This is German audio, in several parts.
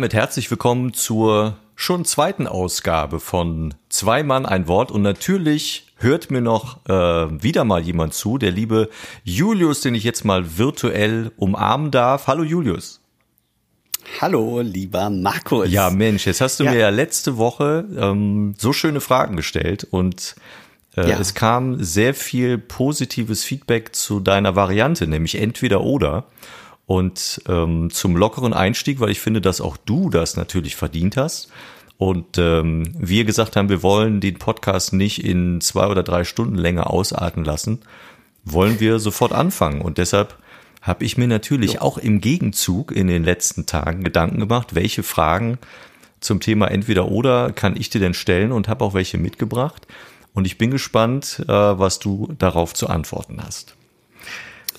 Damit herzlich willkommen zur schon zweiten Ausgabe von Zwei Mann ein Wort. Und natürlich hört mir noch äh, wieder mal jemand zu, der liebe Julius, den ich jetzt mal virtuell umarmen darf. Hallo Julius. Hallo, lieber Markus. Ja, Mensch, jetzt hast du ja. mir ja letzte Woche ähm, so schöne Fragen gestellt und äh, ja. es kam sehr viel positives Feedback zu deiner Variante, nämlich entweder oder. Und ähm, zum lockeren Einstieg, weil ich finde, dass auch du das natürlich verdient hast. Und ähm, wir gesagt haben, wir wollen den Podcast nicht in zwei oder drei Stunden länger ausarten lassen, wollen wir sofort anfangen. Und deshalb habe ich mir natürlich jo. auch im Gegenzug in den letzten Tagen Gedanken gemacht, welche Fragen zum Thema entweder oder kann ich dir denn stellen und habe auch welche mitgebracht. Und ich bin gespannt, äh, was du darauf zu antworten hast.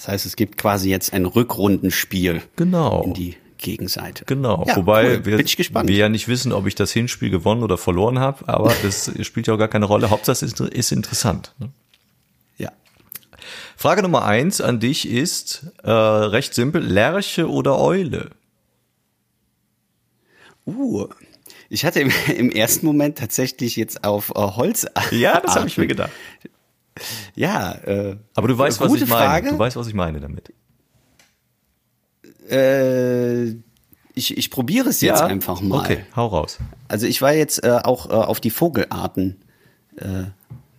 Das heißt, es gibt quasi jetzt ein Rückrundenspiel. Genau. In die Gegenseite. Genau, ja, wobei cool. wir, wir, ja nicht wissen, ob ich das Hinspiel gewonnen oder verloren habe, aber das spielt ja auch gar keine Rolle. Hauptsache es ist, ist interessant. Ne? Ja. Frage Nummer eins an dich ist äh, recht simpel: Lerche oder Eule? Uh, ich hatte im, im ersten Moment tatsächlich jetzt auf äh, Holz. Ja, das habe ich mir gedacht. Ja, äh, aber du weißt, was ich meine. Frage. Du weißt, was ich meine damit. Äh, ich, ich probiere es jetzt ja? einfach mal. Okay, hau raus. Also ich war jetzt äh, auch äh, auf die Vogelarten äh,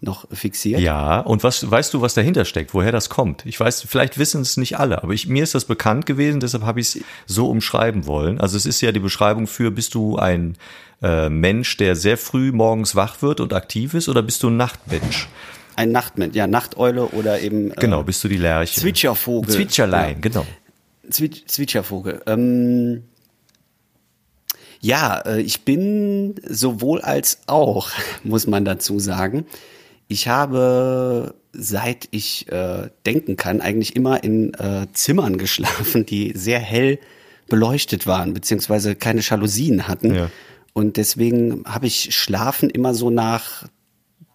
noch fixiert. Ja, und was weißt du, was dahinter steckt, woher das kommt? Ich weiß, vielleicht wissen es nicht alle, aber ich, mir ist das bekannt gewesen, deshalb habe ich es so umschreiben wollen. Also es ist ja die Beschreibung für, bist du ein äh, Mensch, der sehr früh morgens wach wird und aktiv ist, oder bist du ein Nachtmensch? Ein Nachtmensch, ja, Nachteule oder eben. Äh, genau, bist du die Lerche. Zwitschervogel. Zwitscherlein, ja. genau. Zwitsch, Zwitschervogel. Ähm, ja, äh, ich bin sowohl als auch, muss man dazu sagen. Ich habe, seit ich äh, denken kann, eigentlich immer in äh, Zimmern geschlafen, die sehr hell beleuchtet waren, beziehungsweise keine Jalousien hatten. Ja. Und deswegen habe ich Schlafen immer so nach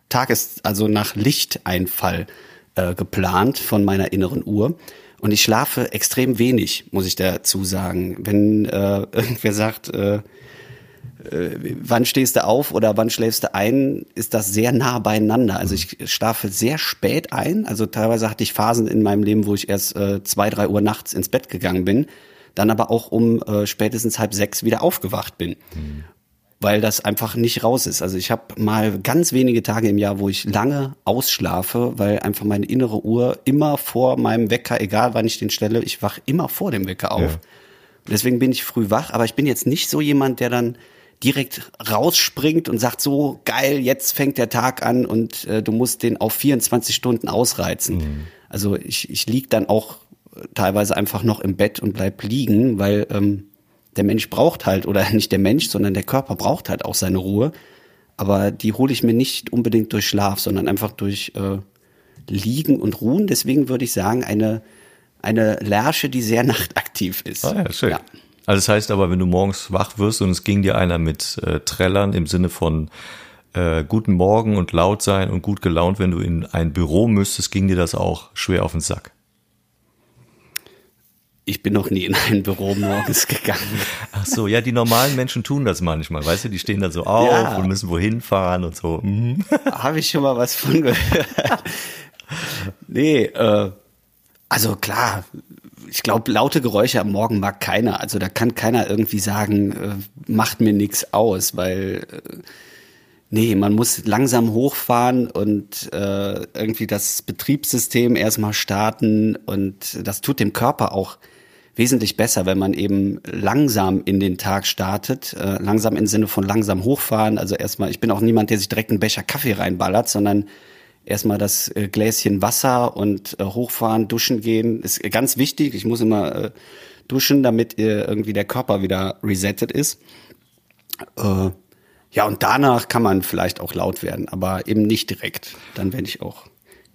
Tages, also nach Lichteinfall äh, geplant von meiner inneren Uhr. Und ich schlafe extrem wenig, muss ich dazu sagen. Wenn äh, irgendwer sagt, äh, äh, wann stehst du auf oder wann schläfst du ein, ist das sehr nah beieinander. Also ich schlafe sehr spät ein. Also teilweise hatte ich Phasen in meinem Leben, wo ich erst äh, zwei, drei Uhr nachts ins Bett gegangen bin, dann aber auch um äh, spätestens halb sechs wieder aufgewacht bin. Mhm weil das einfach nicht raus ist. Also ich habe mal ganz wenige Tage im Jahr, wo ich lange ausschlafe, weil einfach meine innere Uhr immer vor meinem Wecker, egal wann ich den stelle, ich wach immer vor dem Wecker auf. Ja. Deswegen bin ich früh wach, aber ich bin jetzt nicht so jemand, der dann direkt rausspringt und sagt so geil, jetzt fängt der Tag an und äh, du musst den auf 24 Stunden ausreizen. Mhm. Also ich, ich lieg dann auch teilweise einfach noch im Bett und bleib liegen, weil ähm, der Mensch braucht halt, oder nicht der Mensch, sondern der Körper braucht halt auch seine Ruhe. Aber die hole ich mir nicht unbedingt durch Schlaf, sondern einfach durch äh, Liegen und Ruhen. Deswegen würde ich sagen, eine, eine Lerche, die sehr nachtaktiv ist. Ah ja, schön. Ja. Also das heißt aber, wenn du morgens wach wirst und es ging dir einer mit äh, Trällern im Sinne von äh, guten Morgen und laut sein und gut gelaunt, wenn du in ein Büro müsstest, ging dir das auch schwer auf den Sack ich bin noch nie in ein Büro morgens gegangen. Ach so, ja, die normalen Menschen tun das manchmal, weißt du, die stehen da so auf ja. und müssen wohin fahren und so. Mhm. Habe ich schon mal was von gehört. nee, äh, also klar, ich glaube, laute Geräusche am Morgen mag keiner. Also da kann keiner irgendwie sagen, äh, macht mir nichts aus, weil äh, nee, man muss langsam hochfahren und äh, irgendwie das Betriebssystem erstmal starten und das tut dem Körper auch wesentlich besser, wenn man eben langsam in den Tag startet, äh, langsam im Sinne von langsam hochfahren. Also erstmal, ich bin auch niemand, der sich direkt einen Becher Kaffee reinballert, sondern erstmal das äh, Gläschen Wasser und äh, hochfahren, duschen gehen, ist ganz wichtig. Ich muss immer äh, duschen, damit äh, irgendwie der Körper wieder resettet ist. Äh, ja, und danach kann man vielleicht auch laut werden, aber eben nicht direkt. Dann werde ich auch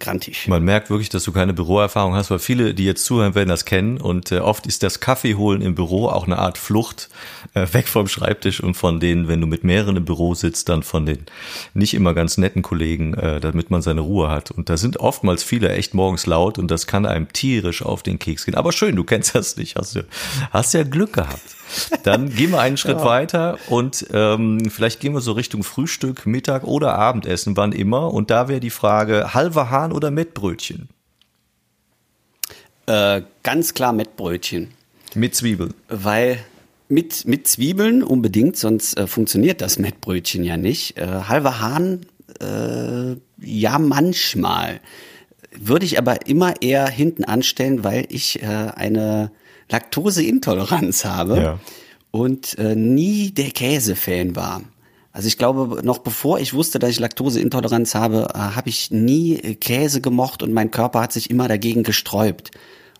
grantig. Man merkt wirklich, dass du keine Büroerfahrung hast, weil viele, die jetzt zuhören, werden das kennen. Und äh, oft ist das Kaffee holen im Büro auch eine Art Flucht äh, weg vom Schreibtisch und von denen, wenn du mit mehreren im Büro sitzt, dann von den nicht immer ganz netten Kollegen, äh, damit man seine Ruhe hat. Und da sind oftmals viele echt morgens laut und das kann einem tierisch auf den Keks gehen. Aber schön, du kennst das nicht. Hast du hast ja Glück gehabt. Dann gehen wir einen Schritt ja. weiter und ähm, vielleicht gehen wir so Richtung Frühstück, Mittag oder Abendessen, wann immer. Und da wäre die Frage, halber Hahn oder Mettbrötchen? Äh, ganz klar Mettbrötchen. Mit Zwiebeln. Weil mit, mit Zwiebeln unbedingt, sonst äh, funktioniert das Mettbrötchen ja nicht. Äh, halber Hahn, äh, ja manchmal. Würde ich aber immer eher hinten anstellen, weil ich äh, eine Laktoseintoleranz habe ja. und äh, nie der Käsefan war. Also ich glaube, noch bevor ich wusste, dass ich Laktoseintoleranz habe, äh, habe ich nie Käse gemocht und mein Körper hat sich immer dagegen gesträubt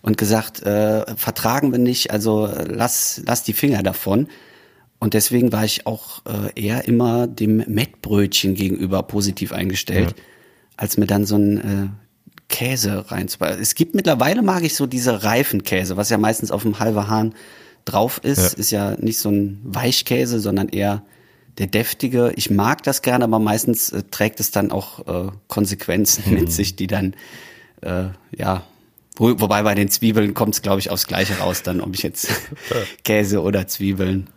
und gesagt, äh, vertragen wir nicht, also lass, lass die Finger davon. Und deswegen war ich auch äh, eher immer dem Mettbrötchen gegenüber positiv eingestellt, ja. als mir dann so ein äh, Käse reinzubauen. Es gibt mittlerweile mag ich so diese Reifenkäse, was ja meistens auf dem halben Hahn drauf ist, ja. ist ja nicht so ein Weichkäse, sondern eher der deftige. Ich mag das gerne, aber meistens äh, trägt es dann auch äh, Konsequenzen mhm. mit sich, die dann äh, ja wo, wobei bei den Zwiebeln kommt es, glaube ich, aufs Gleiche raus, dann ob ich jetzt Käse oder Zwiebeln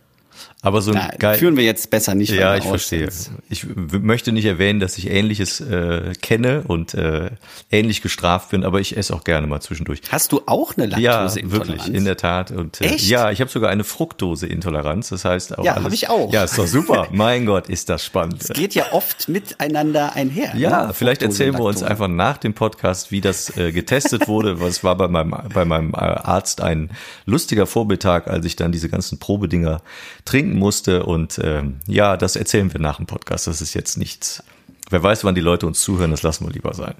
aber so ein geil führen wir jetzt besser nicht. Ja, ich verstehe. Ich möchte nicht erwähnen, dass ich Ähnliches äh, kenne und äh, ähnlich gestraft bin, aber ich esse auch gerne mal zwischendurch. Hast du auch eine Laktoseintoleranz? Ja, wirklich, in der Tat. Und äh, Echt? ja, ich habe sogar eine Fructoseintoleranz. Das heißt auch ja, habe ich auch. Ja, ist doch super. mein Gott, ist das spannend. Es geht ja oft miteinander einher. Ja, ne? vielleicht erzählen wir uns einfach nach dem Podcast, wie das äh, getestet wurde. Was war bei meinem bei meinem äh, Arzt ein lustiger Vormittag, als ich dann diese ganzen Probedinger trinken musste und ähm, ja, das erzählen wir nach dem Podcast. Das ist jetzt nichts. Wer weiß, wann die Leute uns zuhören, das lassen wir lieber sein.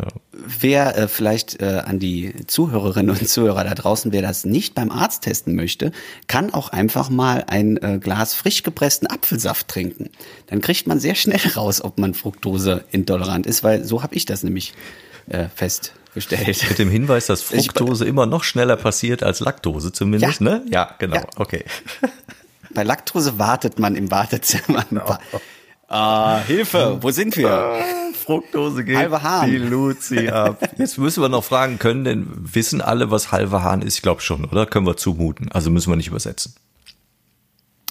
Ja. Wer äh, vielleicht äh, an die Zuhörerinnen und Zuhörer da draußen, wer das nicht beim Arzt testen möchte, kann auch einfach mal ein äh, Glas frisch gepressten Apfelsaft trinken. Dann kriegt man sehr schnell raus, ob man Fructose intolerant ist, weil so habe ich das nämlich äh, festgestellt. Mit dem Hinweis, dass Fructose immer noch schneller passiert als Laktose zumindest, ja. ne? Ja, genau. Ja. Okay. Bei Laktose wartet man im Wartezimmer. Genau. Ah, Hilfe, wo sind wir? Ah, Fructose geht halbe Hahn. die Luzi ab. Jetzt müssen wir noch fragen, können denn, wissen alle, was halber Hahn ist? Ich glaube schon, oder? Können wir zumuten. Also müssen wir nicht übersetzen.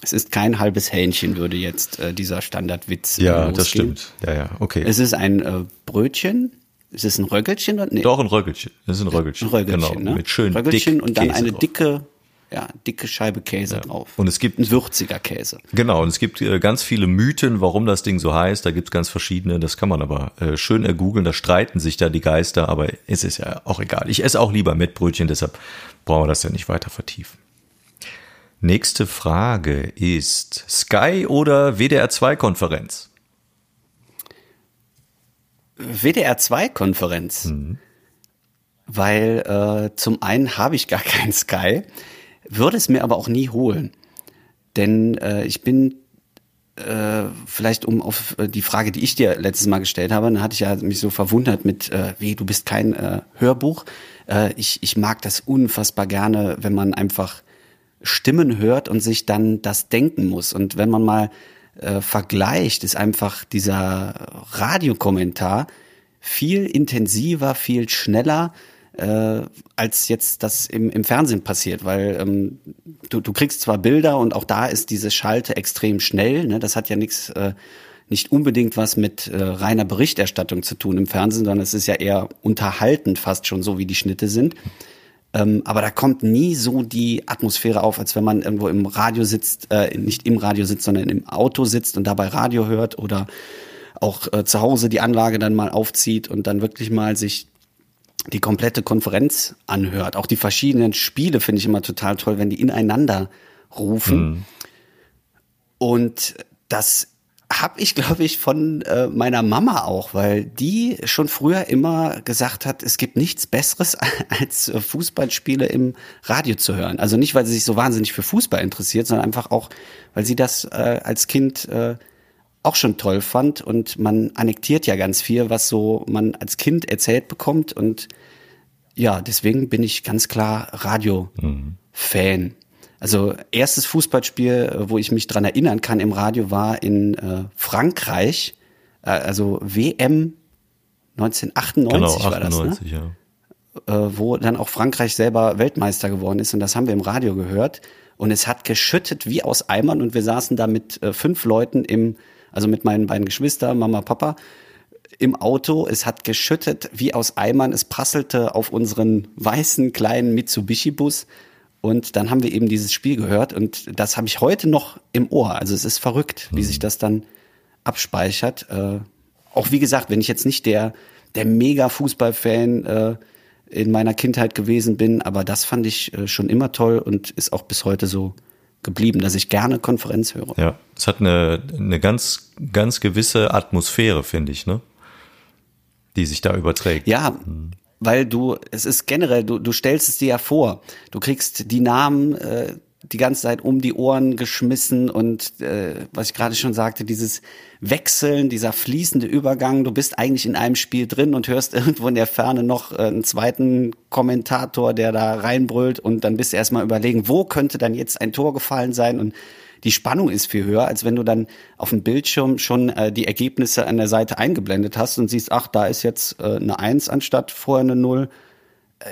Es ist kein halbes Hähnchen, würde jetzt äh, dieser Standardwitz Ja, losgehen. das stimmt. Ja, ja, okay. Es ist ein äh, Brötchen. Ist es ein Röggelchen? Nee. Doch, ein Röggelchen. Es ist ein Röggelchen. Ein Röggelchen, genau. Ne? Mit schön Röggelchen dick und dann Käse eine drauf. dicke ja, dicke Scheibe Käse ja. drauf. Und es gibt ein würziger Käse. Genau, und es gibt äh, ganz viele Mythen, warum das Ding so heißt. Da gibt es ganz verschiedene. Das kann man aber äh, schön ergoogeln. Da streiten sich da die Geister, aber es ist ja auch egal. Ich esse auch lieber Mettbrötchen, deshalb brauchen wir das ja nicht weiter vertiefen. Nächste Frage ist Sky oder WDR 2 Konferenz? WDR 2 Konferenz. Mhm. Weil äh, zum einen habe ich gar keinen Sky würde es mir aber auch nie holen. Denn äh, ich bin äh, vielleicht um auf äh, die Frage, die ich dir letztes Mal gestellt habe, dann hatte ich ja mich so verwundert mit, äh, wie du bist kein äh, Hörbuch. Äh, ich, ich mag das unfassbar gerne, wenn man einfach Stimmen hört und sich dann das denken muss. Und wenn man mal äh, vergleicht, ist einfach dieser Radiokommentar viel intensiver, viel schneller äh, als jetzt das im, im Fernsehen passiert, weil ähm, du, du kriegst zwar Bilder und auch da ist diese Schalte extrem schnell, ne? das hat ja nichts, äh, nicht unbedingt was mit äh, reiner Berichterstattung zu tun im Fernsehen, sondern es ist ja eher unterhaltend fast schon so, wie die Schnitte sind. Ähm, aber da kommt nie so die Atmosphäre auf, als wenn man irgendwo im Radio sitzt, äh, nicht im Radio sitzt, sondern im Auto sitzt und dabei Radio hört oder auch äh, zu Hause die Anlage dann mal aufzieht und dann wirklich mal sich die komplette Konferenz anhört. Auch die verschiedenen Spiele finde ich immer total toll, wenn die ineinander rufen. Mhm. Und das habe ich, glaube ich, von äh, meiner Mama auch, weil die schon früher immer gesagt hat, es gibt nichts Besseres als Fußballspiele im Radio zu hören. Also nicht, weil sie sich so wahnsinnig für Fußball interessiert, sondern einfach auch, weil sie das äh, als Kind äh, auch schon toll fand. Und man annektiert ja ganz viel, was so man als Kind erzählt bekommt. Und ja, deswegen bin ich ganz klar Radio-Fan. Mhm. Also erstes Fußballspiel, wo ich mich dran erinnern kann im Radio, war in äh, Frankreich, äh, also WM 1998 genau, war 98, das, ne? ja. äh, wo dann auch Frankreich selber Weltmeister geworden ist und das haben wir im Radio gehört und es hat geschüttet wie aus Eimern und wir saßen da mit äh, fünf Leuten im, also mit meinen beiden Geschwistern, Mama, Papa, im Auto. Es hat geschüttet wie aus Eimern. Es prasselte auf unseren weißen kleinen Mitsubishi-Bus. Und dann haben wir eben dieses Spiel gehört und das habe ich heute noch im Ohr. Also es ist verrückt, wie sich das dann abspeichert. Äh, auch wie gesagt, wenn ich jetzt nicht der, der mega Fußballfan äh, in meiner Kindheit gewesen bin, aber das fand ich äh, schon immer toll und ist auch bis heute so geblieben, dass ich gerne Konferenz höre. Ja, es hat eine, eine ganz, ganz gewisse Atmosphäre, finde ich, ne? Die sich da überträgt. Ja, mhm. weil du, es ist generell, du, du stellst es dir ja vor. Du kriegst die Namen äh, die ganze Zeit um die Ohren geschmissen und äh, was ich gerade schon sagte, dieses Wechseln, dieser fließende Übergang, du bist eigentlich in einem Spiel drin und hörst irgendwo in der Ferne noch äh, einen zweiten Kommentator, der da reinbrüllt und dann bist du erstmal überlegen, wo könnte dann jetzt ein Tor gefallen sein? Und die Spannung ist viel höher, als wenn du dann auf dem Bildschirm schon äh, die Ergebnisse an der Seite eingeblendet hast und siehst, ach, da ist jetzt äh, eine Eins anstatt vorher eine Null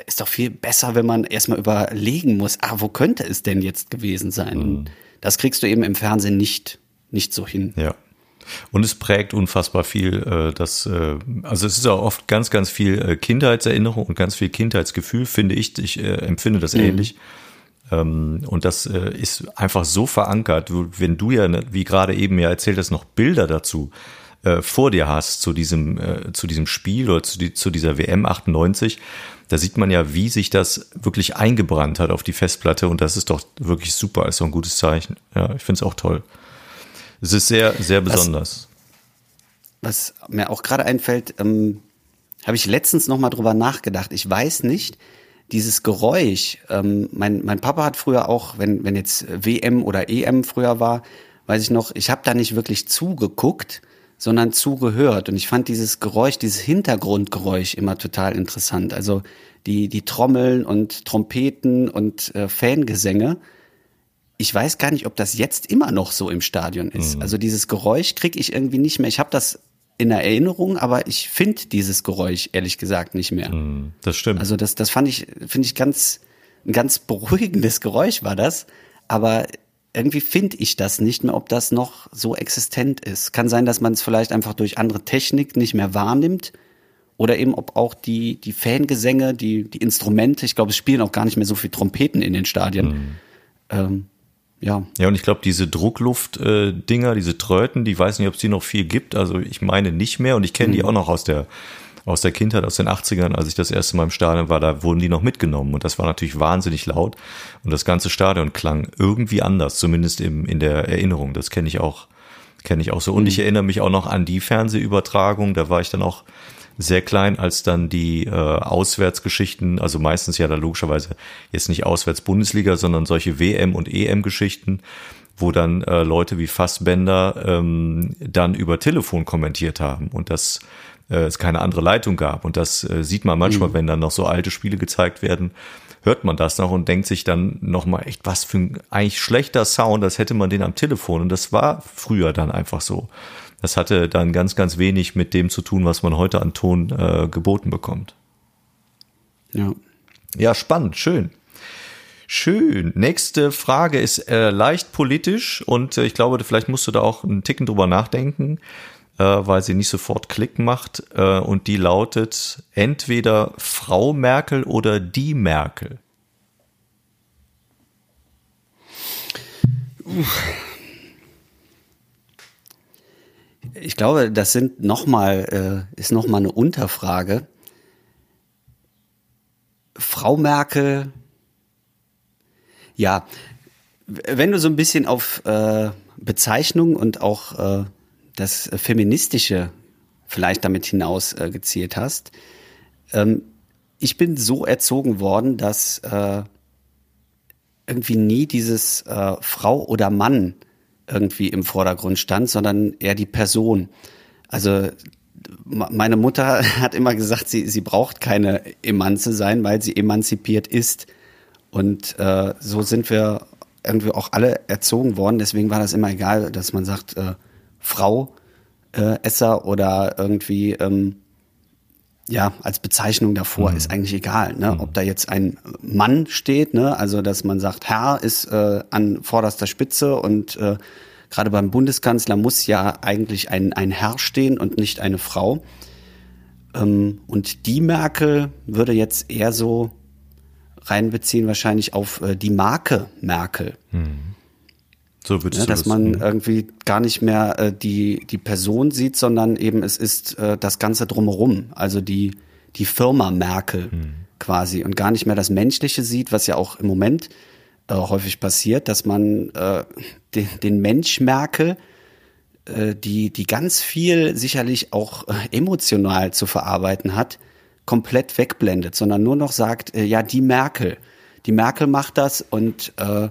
ist doch viel besser, wenn man erstmal überlegen muss, ah, wo könnte es denn jetzt gewesen sein? Mhm. Das kriegst du eben im Fernsehen nicht, nicht so hin. Ja. Und es prägt unfassbar viel, äh, das, äh, also es ist auch oft ganz, ganz viel äh, Kindheitserinnerung und ganz viel Kindheitsgefühl, finde ich. Ich äh, empfinde das mhm. ähnlich. Ähm, und das äh, ist einfach so verankert, wenn du ja, ne, wie gerade eben ja erzählt hast, noch Bilder dazu äh, vor dir hast zu diesem, äh, zu diesem Spiel oder zu, die, zu dieser WM 98, da sieht man ja, wie sich das wirklich eingebrannt hat auf die Festplatte und das ist doch wirklich super, ist doch ein gutes Zeichen. Ja, ich finde es auch toll. Es ist sehr, sehr besonders. Was, was mir auch gerade einfällt, ähm, habe ich letztens noch mal drüber nachgedacht. Ich weiß nicht, dieses Geräusch, ähm, mein, mein Papa hat früher auch, wenn, wenn jetzt WM oder EM früher war, weiß ich noch, ich habe da nicht wirklich zugeguckt, sondern zugehört. Und ich fand dieses Geräusch, dieses Hintergrundgeräusch immer total interessant. Also die, die Trommeln und Trompeten und äh, Fangesänge. Ich weiß gar nicht, ob das jetzt immer noch so im Stadion ist. Mhm. Also dieses Geräusch kriege ich irgendwie nicht mehr. Ich habe das in der Erinnerung, aber ich finde dieses Geräusch ehrlich gesagt nicht mehr. Mhm, das stimmt. Also das, das fand ich, finde ich ganz, ein ganz beruhigendes Geräusch war das. Aber irgendwie finde ich das nicht mehr, ob das noch so existent ist. Kann sein, dass man es vielleicht einfach durch andere Technik nicht mehr wahrnimmt. Oder eben, ob auch die, die Fangesänge, die, die Instrumente, ich glaube, es spielen auch gar nicht mehr so viel Trompeten in den Stadien. Mhm. Ähm, ja. Ja, und ich glaube, diese Druckluft-Dinger, äh, diese Tröten, die weiß nicht, ob es die noch viel gibt. Also ich meine nicht mehr und ich kenne mhm. die auch noch aus der aus der Kindheit, aus den 80ern, als ich das erste Mal im Stadion war, da wurden die noch mitgenommen und das war natürlich wahnsinnig laut und das ganze Stadion klang irgendwie anders, zumindest im, in der Erinnerung. Das kenne ich auch, kenne ich auch so. Und mhm. ich erinnere mich auch noch an die Fernsehübertragung, da war ich dann auch sehr klein, als dann die äh, Auswärtsgeschichten, also meistens ja da logischerweise jetzt nicht Auswärts-Bundesliga, sondern solche WM- und EM-Geschichten, wo dann äh, Leute wie Fassbender ähm, dann über Telefon kommentiert haben. Und das äh, es keine andere Leitung gab. Und das äh, sieht man manchmal, mhm. wenn dann noch so alte Spiele gezeigt werden, hört man das noch und denkt sich dann nochmal echt, was für ein eigentlich schlechter Sound, das hätte man den am Telefon. Und das war früher dann einfach so. Das hatte dann ganz, ganz wenig mit dem zu tun, was man heute an Ton äh, geboten bekommt. Ja. Ja, spannend, schön. Schön. Nächste Frage ist äh, leicht politisch und äh, ich glaube, vielleicht musst du da auch einen Ticken drüber nachdenken weil sie nicht sofort Klick macht. Äh, und die lautet entweder Frau Merkel oder die Merkel. Ich glaube, das sind noch mal, äh, ist noch mal eine Unterfrage. Frau Merkel, ja, wenn du so ein bisschen auf äh, Bezeichnung und auch äh, das Feministische vielleicht damit hinaus äh, gezielt hast. Ähm, ich bin so erzogen worden, dass äh, irgendwie nie dieses äh, Frau oder Mann irgendwie im Vordergrund stand, sondern eher die Person. Also meine Mutter hat immer gesagt, sie, sie braucht keine Emanze sein, weil sie emanzipiert ist. Und äh, so sind wir irgendwie auch alle erzogen worden. Deswegen war das immer egal, dass man sagt, äh, Frau äh, Esser oder irgendwie ähm, ja, als Bezeichnung davor mhm. ist eigentlich egal, ne? Mhm. ob da jetzt ein Mann steht, ne? also dass man sagt, Herr ist äh, an vorderster Spitze und äh, gerade beim Bundeskanzler muss ja eigentlich ein, ein Herr stehen und nicht eine Frau. Ähm, und die Merkel würde jetzt eher so reinbeziehen, wahrscheinlich auf äh, die Marke Merkel. Mhm. So ja, dass das, man mh. irgendwie gar nicht mehr äh, die, die Person sieht, sondern eben es ist äh, das Ganze drumherum, also die, die Firma Merkel mhm. quasi und gar nicht mehr das Menschliche sieht, was ja auch im Moment äh, häufig passiert, dass man äh, den, den Mensch Merkel, äh, die, die ganz viel sicherlich auch äh, emotional zu verarbeiten hat, komplett wegblendet, sondern nur noch sagt, äh, ja, die Merkel, die Merkel macht das und äh,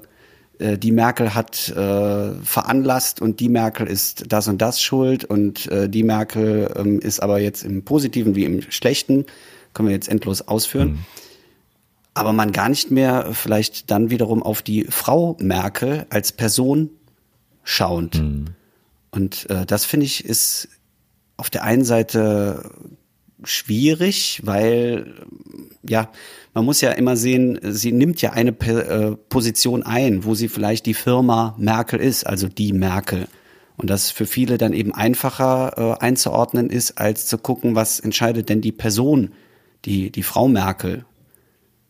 äh, die Merkel hat äh, veranlasst und die Merkel ist das und das schuld und äh, die Merkel ähm, ist aber jetzt im Positiven wie im Schlechten, können wir jetzt endlos ausführen. Mhm. Aber man gar nicht mehr vielleicht dann wiederum auf die Frau Merkel als Person schauend. Mhm. Und äh, das finde ich ist auf der einen Seite schwierig, weil ja, man muss ja immer sehen, sie nimmt ja eine äh, Position ein, wo sie vielleicht die Firma Merkel ist, also die Merkel. Und das für viele dann eben einfacher äh, einzuordnen ist, als zu gucken, was entscheidet denn die Person, die, die Frau Merkel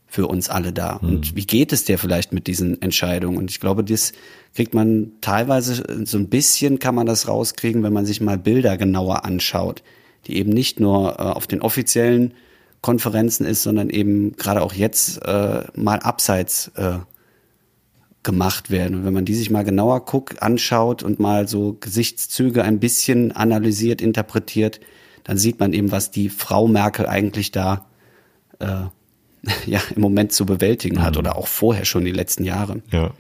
für uns alle da? Mhm. Und wie geht es dir vielleicht mit diesen Entscheidungen? Und ich glaube, das kriegt man teilweise so ein bisschen kann man das rauskriegen, wenn man sich mal Bilder genauer anschaut, die eben nicht nur äh, auf den offiziellen Konferenzen ist, sondern eben gerade auch jetzt äh, mal abseits äh, gemacht werden. Und wenn man die sich mal genauer guckt, anschaut und mal so Gesichtszüge ein bisschen analysiert, interpretiert, dann sieht man eben, was die Frau Merkel eigentlich da äh, ja im Moment zu bewältigen hat mhm. oder auch vorher schon die letzten Jahre. Ja.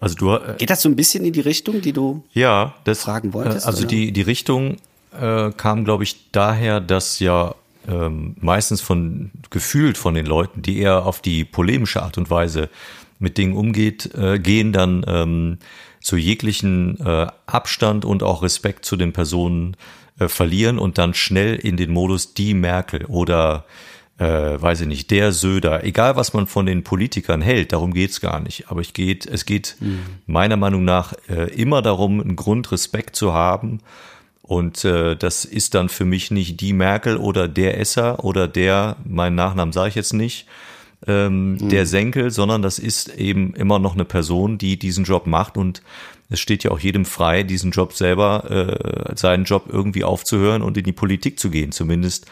Also du äh, geht das so ein bisschen in die Richtung, die du ja das fragen wolltest? Also oder? die die Richtung äh, kam, glaube ich, daher, dass ja ähm, meistens von gefühlt von den Leuten, die eher auf die polemische Art und Weise mit Dingen umgeht, äh, gehen dann ähm, zu jeglichen äh, Abstand und auch Respekt zu den Personen äh, verlieren und dann schnell in den Modus die Merkel oder äh, weiß ich nicht, der Söder, egal was man von den Politikern hält, darum geht's gar nicht. Aber ich geht, es geht mhm. meiner Meinung nach äh, immer darum, einen Grundrespekt zu haben und äh, das ist dann für mich nicht die Merkel oder der Esser oder der, meinen Nachnamen sage ich jetzt nicht, ähm, mhm. der Senkel, sondern das ist eben immer noch eine Person, die diesen Job macht und es steht ja auch jedem frei, diesen Job selber, äh, seinen Job irgendwie aufzuhören und in die Politik zu gehen, zumindest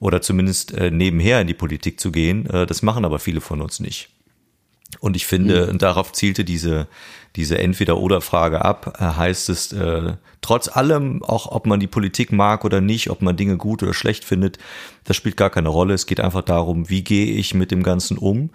oder zumindest äh, nebenher in die Politik zu gehen. Äh, das machen aber viele von uns nicht. Und ich finde, mhm. darauf zielte diese, diese Entweder-Oder-Frage ab, äh, heißt es, äh, trotz allem, auch ob man die Politik mag oder nicht, ob man Dinge gut oder schlecht findet, das spielt gar keine Rolle. Es geht einfach darum, wie gehe ich mit dem Ganzen um?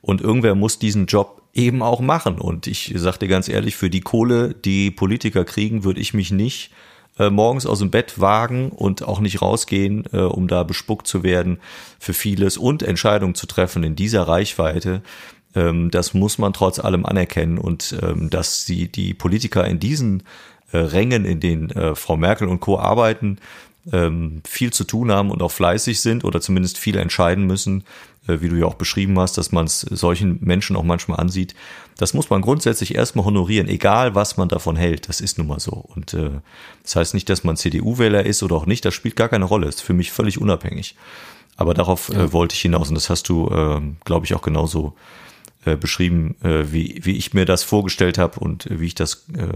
Und irgendwer muss diesen Job eben auch machen. Und ich sag dir ganz ehrlich, für die Kohle, die Politiker kriegen, würde ich mich nicht äh, morgens aus dem Bett wagen und auch nicht rausgehen, äh, um da bespuckt zu werden für vieles und Entscheidungen zu treffen in dieser Reichweite, das muss man trotz allem anerkennen und ähm, dass sie die Politiker in diesen äh, Rängen, in denen äh, Frau Merkel und Co. arbeiten, ähm, viel zu tun haben und auch fleißig sind oder zumindest viel entscheiden müssen, äh, wie du ja auch beschrieben hast, dass man es solchen Menschen auch manchmal ansieht. Das muss man grundsätzlich erstmal honorieren, egal was man davon hält. Das ist nun mal so. Und äh, das heißt nicht, dass man CDU-Wähler ist oder auch nicht, das spielt gar keine Rolle. Das ist für mich völlig unabhängig. Aber darauf ja. äh, wollte ich hinaus und das hast du, äh, glaube ich, auch genauso äh, beschrieben, äh, wie, wie ich mir das vorgestellt habe und äh, wie ich das äh,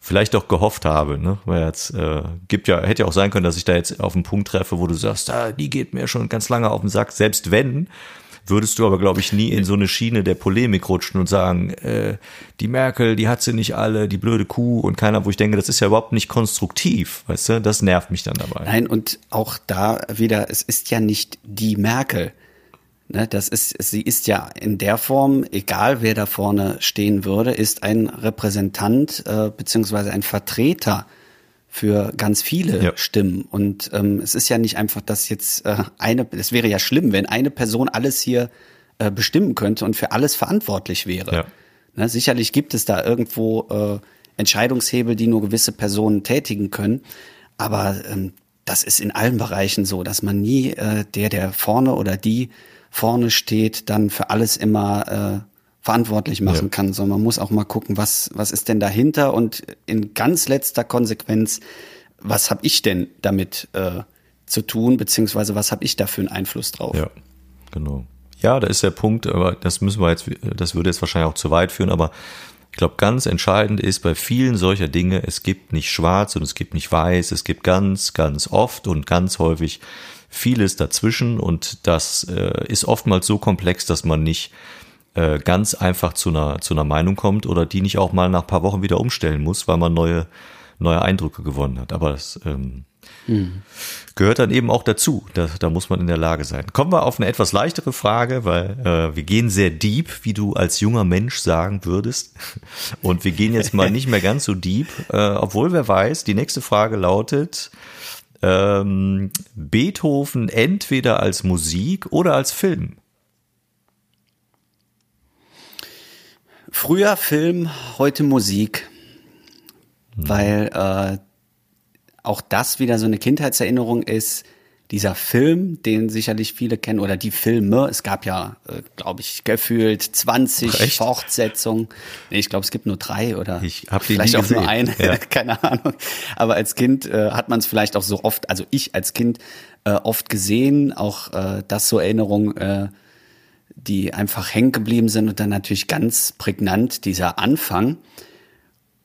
vielleicht auch gehofft habe. Ne? Weil jetzt äh, gibt ja, hätte ja auch sein können, dass ich da jetzt auf einen Punkt treffe, wo du sagst, ah, die geht mir schon ganz lange auf den Sack. Selbst wenn, würdest du aber, glaube ich, nie in so eine Schiene der Polemik rutschen und sagen, äh, die Merkel, die hat sie nicht alle, die blöde Kuh und keiner, wo ich denke, das ist ja überhaupt nicht konstruktiv, weißt du, das nervt mich dann dabei. Nein, und auch da wieder, es ist ja nicht die Merkel. Ne, das ist, sie ist ja in der Form, egal wer da vorne stehen würde, ist ein Repräsentant äh, beziehungsweise ein Vertreter für ganz viele ja. Stimmen. Und ähm, es ist ja nicht einfach, dass jetzt äh, eine, es wäre ja schlimm, wenn eine Person alles hier äh, bestimmen könnte und für alles verantwortlich wäre. Ja. Ne, sicherlich gibt es da irgendwo äh, Entscheidungshebel, die nur gewisse Personen tätigen können. Aber ähm, das ist in allen Bereichen so, dass man nie äh, der, der vorne oder die vorne steht, dann für alles immer äh, verantwortlich machen ja. kann, sondern man muss auch mal gucken, was, was ist denn dahinter und in ganz letzter Konsequenz, was habe ich denn damit äh, zu tun, beziehungsweise was habe ich da für einen Einfluss drauf? Ja, genau. Ja, da ist der Punkt, aber das müssen wir jetzt, das würde jetzt wahrscheinlich auch zu weit führen, aber ich glaube, ganz entscheidend ist bei vielen solcher Dinge, es gibt nicht schwarz und es gibt nicht weiß, es gibt ganz, ganz oft und ganz häufig vieles dazwischen und das äh, ist oftmals so komplex, dass man nicht äh, ganz einfach zu einer, zu einer Meinung kommt oder die nicht auch mal nach paar Wochen wieder umstellen muss, weil man neue, neue Eindrücke gewonnen hat. Aber das ähm, hm. gehört dann eben auch dazu. Da, da muss man in der Lage sein. Kommen wir auf eine etwas leichtere Frage, weil äh, wir gehen sehr deep, wie du als junger Mensch sagen würdest. Und wir gehen jetzt mal nicht mehr ganz so deep, äh, obwohl wer weiß, die nächste Frage lautet, ähm, Beethoven entweder als Musik oder als Film? Früher Film, heute Musik. Mhm. Weil äh, auch das wieder so eine Kindheitserinnerung ist. Dieser Film, den sicherlich viele kennen, oder die Filme, es gab ja, äh, glaube ich, gefühlt 20 Echt? Fortsetzungen. Nee, ich glaube, es gibt nur drei oder ich hab vielleicht auch gesehen. nur eine, ja. keine Ahnung. Aber als Kind äh, hat man es vielleicht auch so oft, also ich als Kind äh, oft gesehen, auch äh, das so Erinnerung, äh, die einfach hängen geblieben sind und dann natürlich ganz prägnant dieser Anfang.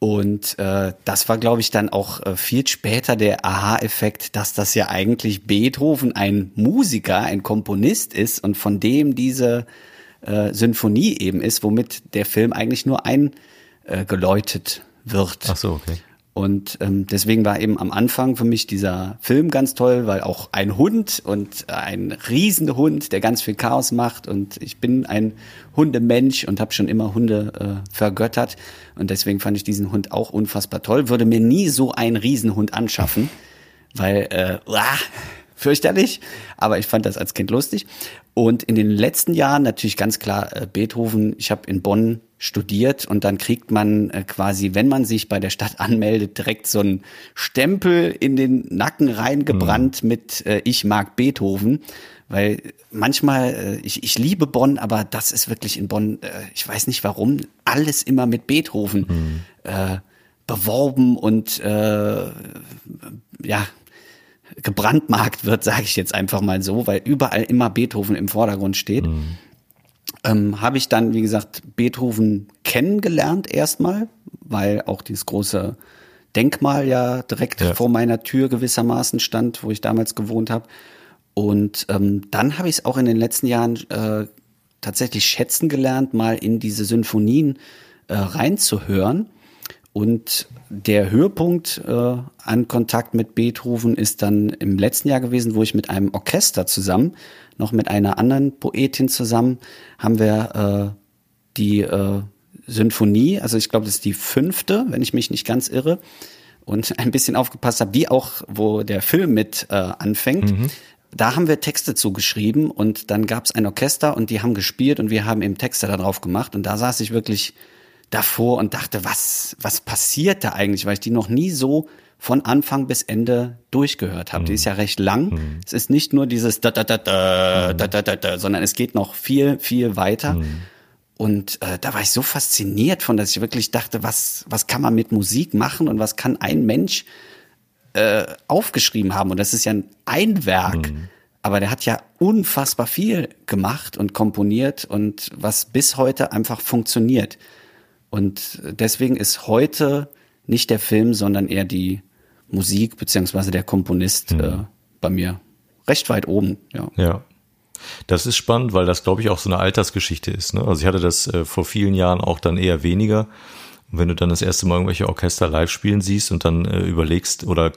Und äh, das war, glaube ich, dann auch äh, viel später der Aha-Effekt, dass das ja eigentlich Beethoven ein Musiker, ein Komponist ist und von dem diese äh, Sinfonie eben ist, womit der Film eigentlich nur eingeläutet äh, wird. Ach so, okay. Und ähm, deswegen war eben am Anfang für mich dieser Film ganz toll, weil auch ein Hund und ein Riesenhund, der ganz viel Chaos macht. Und ich bin ein Hundemensch und habe schon immer Hunde äh, vergöttert. Und deswegen fand ich diesen Hund auch unfassbar toll. Würde mir nie so einen Riesenhund anschaffen, weil äh, uah, fürchterlich. Aber ich fand das als Kind lustig. Und in den letzten Jahren natürlich ganz klar äh, Beethoven. Ich habe in Bonn studiert und dann kriegt man äh, quasi, wenn man sich bei der Stadt anmeldet, direkt so einen Stempel in den Nacken reingebrannt mhm. mit äh, Ich mag Beethoven. Weil manchmal, äh, ich, ich liebe Bonn, aber das ist wirklich in Bonn, äh, ich weiß nicht warum, alles immer mit Beethoven mhm. äh, beworben und ja, gebrandmarkt wird, sage ich jetzt einfach mal so, weil überall immer Beethoven im Vordergrund steht. Mhm ähm, habe ich dann, wie gesagt, Beethoven kennengelernt erstmal, weil auch dieses große Denkmal ja direkt ja. vor meiner Tür gewissermaßen stand, wo ich damals gewohnt habe. Und ähm, dann habe ich es auch in den letzten Jahren äh, tatsächlich schätzen gelernt, mal in diese Symphonien äh, reinzuhören. Und der Höhepunkt äh, an Kontakt mit Beethoven ist dann im letzten Jahr gewesen, wo ich mit einem Orchester zusammen noch mit einer anderen Poetin zusammen haben wir äh, die äh, Symphonie, also ich glaube, das ist die fünfte, wenn ich mich nicht ganz irre, und ein bisschen aufgepasst habe, wie auch, wo der Film mit äh, anfängt. Mhm. Da haben wir Texte zugeschrieben und dann gab es ein Orchester und die haben gespielt und wir haben eben Texte darauf gemacht und da saß ich wirklich davor und dachte, was, was passiert da eigentlich, weil ich die noch nie so von Anfang bis Ende durchgehört habe. Mhm. Die ist ja recht lang. Mhm. Es ist nicht nur dieses da da da da da da da, da sondern es geht noch viel viel weiter. Mhm. Und äh, da war ich so fasziniert von, dass ich wirklich dachte, was was kann man mit Musik machen und was kann ein Mensch äh, aufgeschrieben haben? Und das ist ja ein Werk. Mhm. Aber der hat ja unfassbar viel gemacht und komponiert und was bis heute einfach funktioniert. Und deswegen ist heute nicht der Film, sondern eher die Musik beziehungsweise der Komponist mhm. äh, bei mir recht weit oben. Ja. ja. Das ist spannend, weil das, glaube ich, auch so eine Altersgeschichte ist. Ne? Also ich hatte das äh, vor vielen Jahren auch dann eher weniger. Und wenn du dann das erste Mal irgendwelche Orchester live spielen siehst und dann äh, überlegst, oder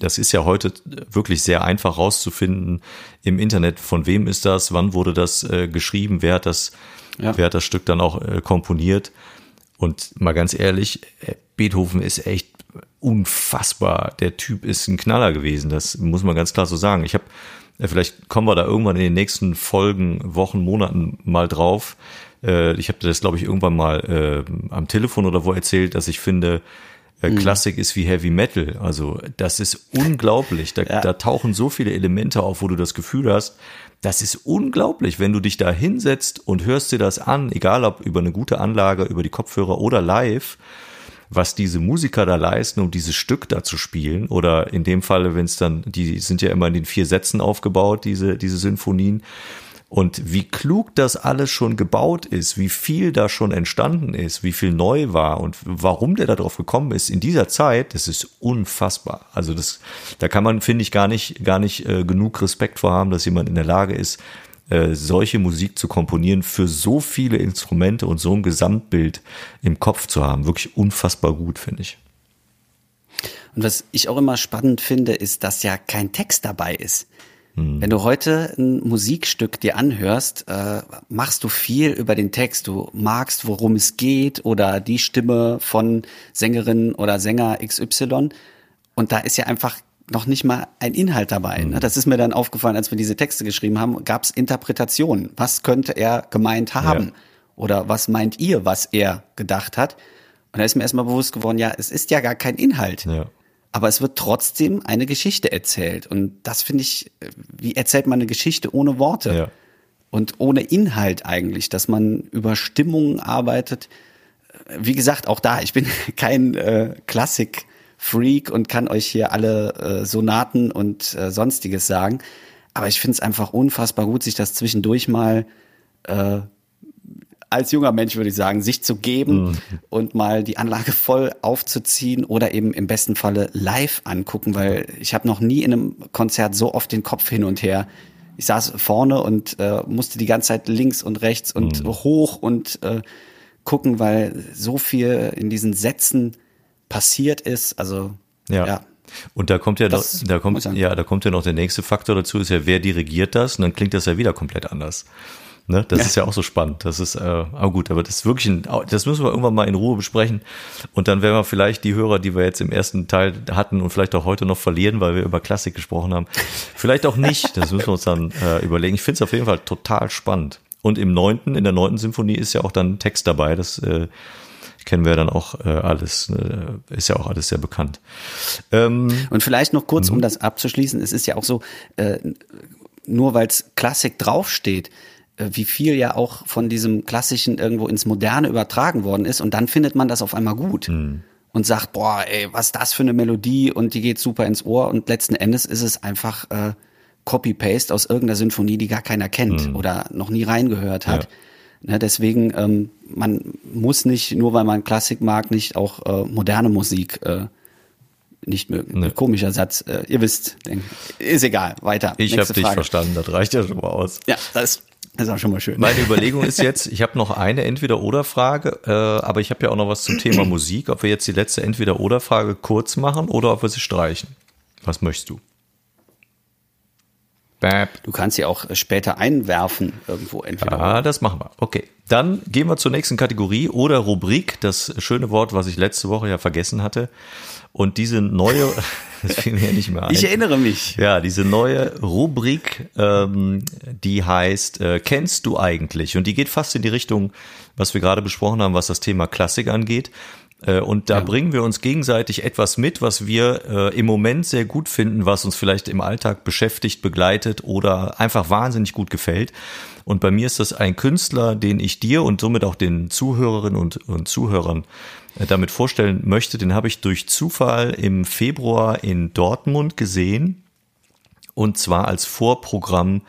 das ist ja heute wirklich sehr einfach rauszufinden im Internet, von wem ist das, wann wurde das äh, geschrieben, wer hat das, ja. wer hat das Stück dann auch äh, komponiert. Und mal ganz ehrlich, äh, Beethoven ist echt unfassbar. Der Typ ist ein Knaller gewesen. Das muss man ganz klar so sagen. Ich habe, äh, vielleicht kommen wir da irgendwann in den nächsten Folgen, Wochen, Monaten mal drauf. Äh, ich habe das, glaube ich, irgendwann mal am Telefon oder wo erzählt, dass ich finde, mhm. Klassik ist wie Heavy Metal. Also das ist unglaublich. Da, ja. da tauchen so viele Elemente auf, wo du das Gefühl hast, das ist unglaublich, wenn du dich da hinsetzt und hörst dir das an, egal ob über eine gute Anlage, über die Kopfhörer oder live, was diese Musiker da leisten, um dieses Stück da zu spielen. Oder in dem Falle, wenn es dann, die sind ja immer in den vier Sätzen aufgebaut, diese, diese Sinfonien. Und wie klug das alles schon gebaut ist, wie viel da schon entstanden ist, wie viel neu war und warum der da drauf gekommen ist in dieser Zeit, das ist unfassbar. Also das, da kann man, finde ich, gar nicht, gar nicht äh, genug Respekt vor haben, dass jemand in der Lage ist, äh, solche Musik zu komponieren für so viele Instrumente und so ein Gesamtbild im Kopf zu haben. Wirklich unfassbar gut, finde ich. Und was ich auch immer spannend finde, ist, dass ja kein Text dabei ist. Hm. Wenn du heute ein Musikstück dir anhörst, äh, machst du viel über den Text. Du magst, worum es geht oder die Stimme von Sängerin oder Sänger XY. Und da ist ja einfach noch nicht mal ein Inhalt dabei. Mhm. Das ist mir dann aufgefallen, als wir diese Texte geschrieben haben, gab es Interpretationen. Was könnte er gemeint haben? Ja. Oder was meint ihr, was er gedacht hat? Und da ist mir erstmal bewusst geworden, ja, es ist ja gar kein Inhalt. Ja aber es wird trotzdem eine Geschichte erzählt. Und das finde ich, wie erzählt man eine Geschichte ohne Worte? Ja. Und ohne Inhalt eigentlich, dass man über Stimmungen arbeitet. Wie gesagt, auch da, ich bin kein äh, Klassik-Freak und kann euch hier alle äh, Sonaten und äh, sonstiges sagen. Aber ich finde es einfach unfassbar gut, sich das zwischendurch mal äh, als junger Mensch würde ich sagen, sich zu geben mhm. und mal die Anlage voll aufzuziehen oder eben im besten Falle live angucken, weil ich habe noch nie in einem Konzert so oft den Kopf hin und her. Ich saß vorne und äh, musste die ganze Zeit links und rechts und mhm. hoch und äh, gucken, weil so viel in diesen Sätzen passiert ist. Also ja. ja. Und da kommt ja noch, da kommt, ja, da kommt ja noch der nächste Faktor dazu, ist ja, wer dirigiert das? Und dann klingt das ja wieder komplett anders. Ne? Das ja. ist ja auch so spannend. Das ist, äh, aber gut, aber das ist wirklich ein, das müssen wir irgendwann mal in Ruhe besprechen. Und dann werden wir vielleicht die Hörer, die wir jetzt im ersten Teil hatten und vielleicht auch heute noch verlieren, weil wir über Klassik gesprochen haben. Vielleicht auch nicht. Das müssen wir uns dann äh, überlegen. Ich finde es auf jeden Fall total spannend. Und im neunten, in der neunten Symphonie ist ja auch dann Text dabei. Das äh, kennen wir dann auch äh, alles. Äh, ist ja auch alles sehr bekannt. Ähm, und vielleicht noch kurz, um mhm. das abzuschließen. Es ist ja auch so, äh, nur weil es Klassik draufsteht, wie viel ja auch von diesem Klassischen irgendwo ins Moderne übertragen worden ist und dann findet man das auf einmal gut. Mhm. Und sagt, boah, ey, was ist das für eine Melodie und die geht super ins Ohr und letzten Endes ist es einfach äh, Copy-Paste aus irgendeiner Sinfonie, die gar keiner kennt mhm. oder noch nie reingehört hat. Ja. Ne, deswegen, ähm, man muss nicht, nur weil man Klassik mag, nicht auch äh, moderne Musik äh, nicht mögen. Nee. Komischer Satz. Äh, ihr wisst, ist egal. Weiter. Ich habe dich verstanden. Das reicht ja schon mal aus. Ja, das das ist auch schon mal schön. Meine Überlegung ist jetzt, ich habe noch eine Entweder-Oder-Frage, äh, aber ich habe ja auch noch was zum Thema Musik, ob wir jetzt die letzte Entweder-Oder-Frage kurz machen oder ob wir sie streichen. Was möchtest du? Bab. Du kannst sie auch später einwerfen irgendwo entweder. Ja, das machen wir. Okay. Dann gehen wir zur nächsten Kategorie oder Rubrik, das schöne Wort, was ich letzte Woche ja vergessen hatte. Und diese neue, das fiel mir nicht mehr ein. Ich erinnere mich. Ja, diese neue Rubrik, ähm, die heißt, äh, kennst du eigentlich? Und die geht fast in die Richtung, was wir gerade besprochen haben, was das Thema Klassik angeht. Äh, und da ja. bringen wir uns gegenseitig etwas mit, was wir äh, im Moment sehr gut finden, was uns vielleicht im Alltag beschäftigt, begleitet oder einfach wahnsinnig gut gefällt. Und bei mir ist das ein Künstler, den ich dir und somit auch den Zuhörerinnen und, und Zuhörern damit vorstellen möchte, den habe ich durch Zufall im Februar in Dortmund gesehen. Und zwar als Vorprogramm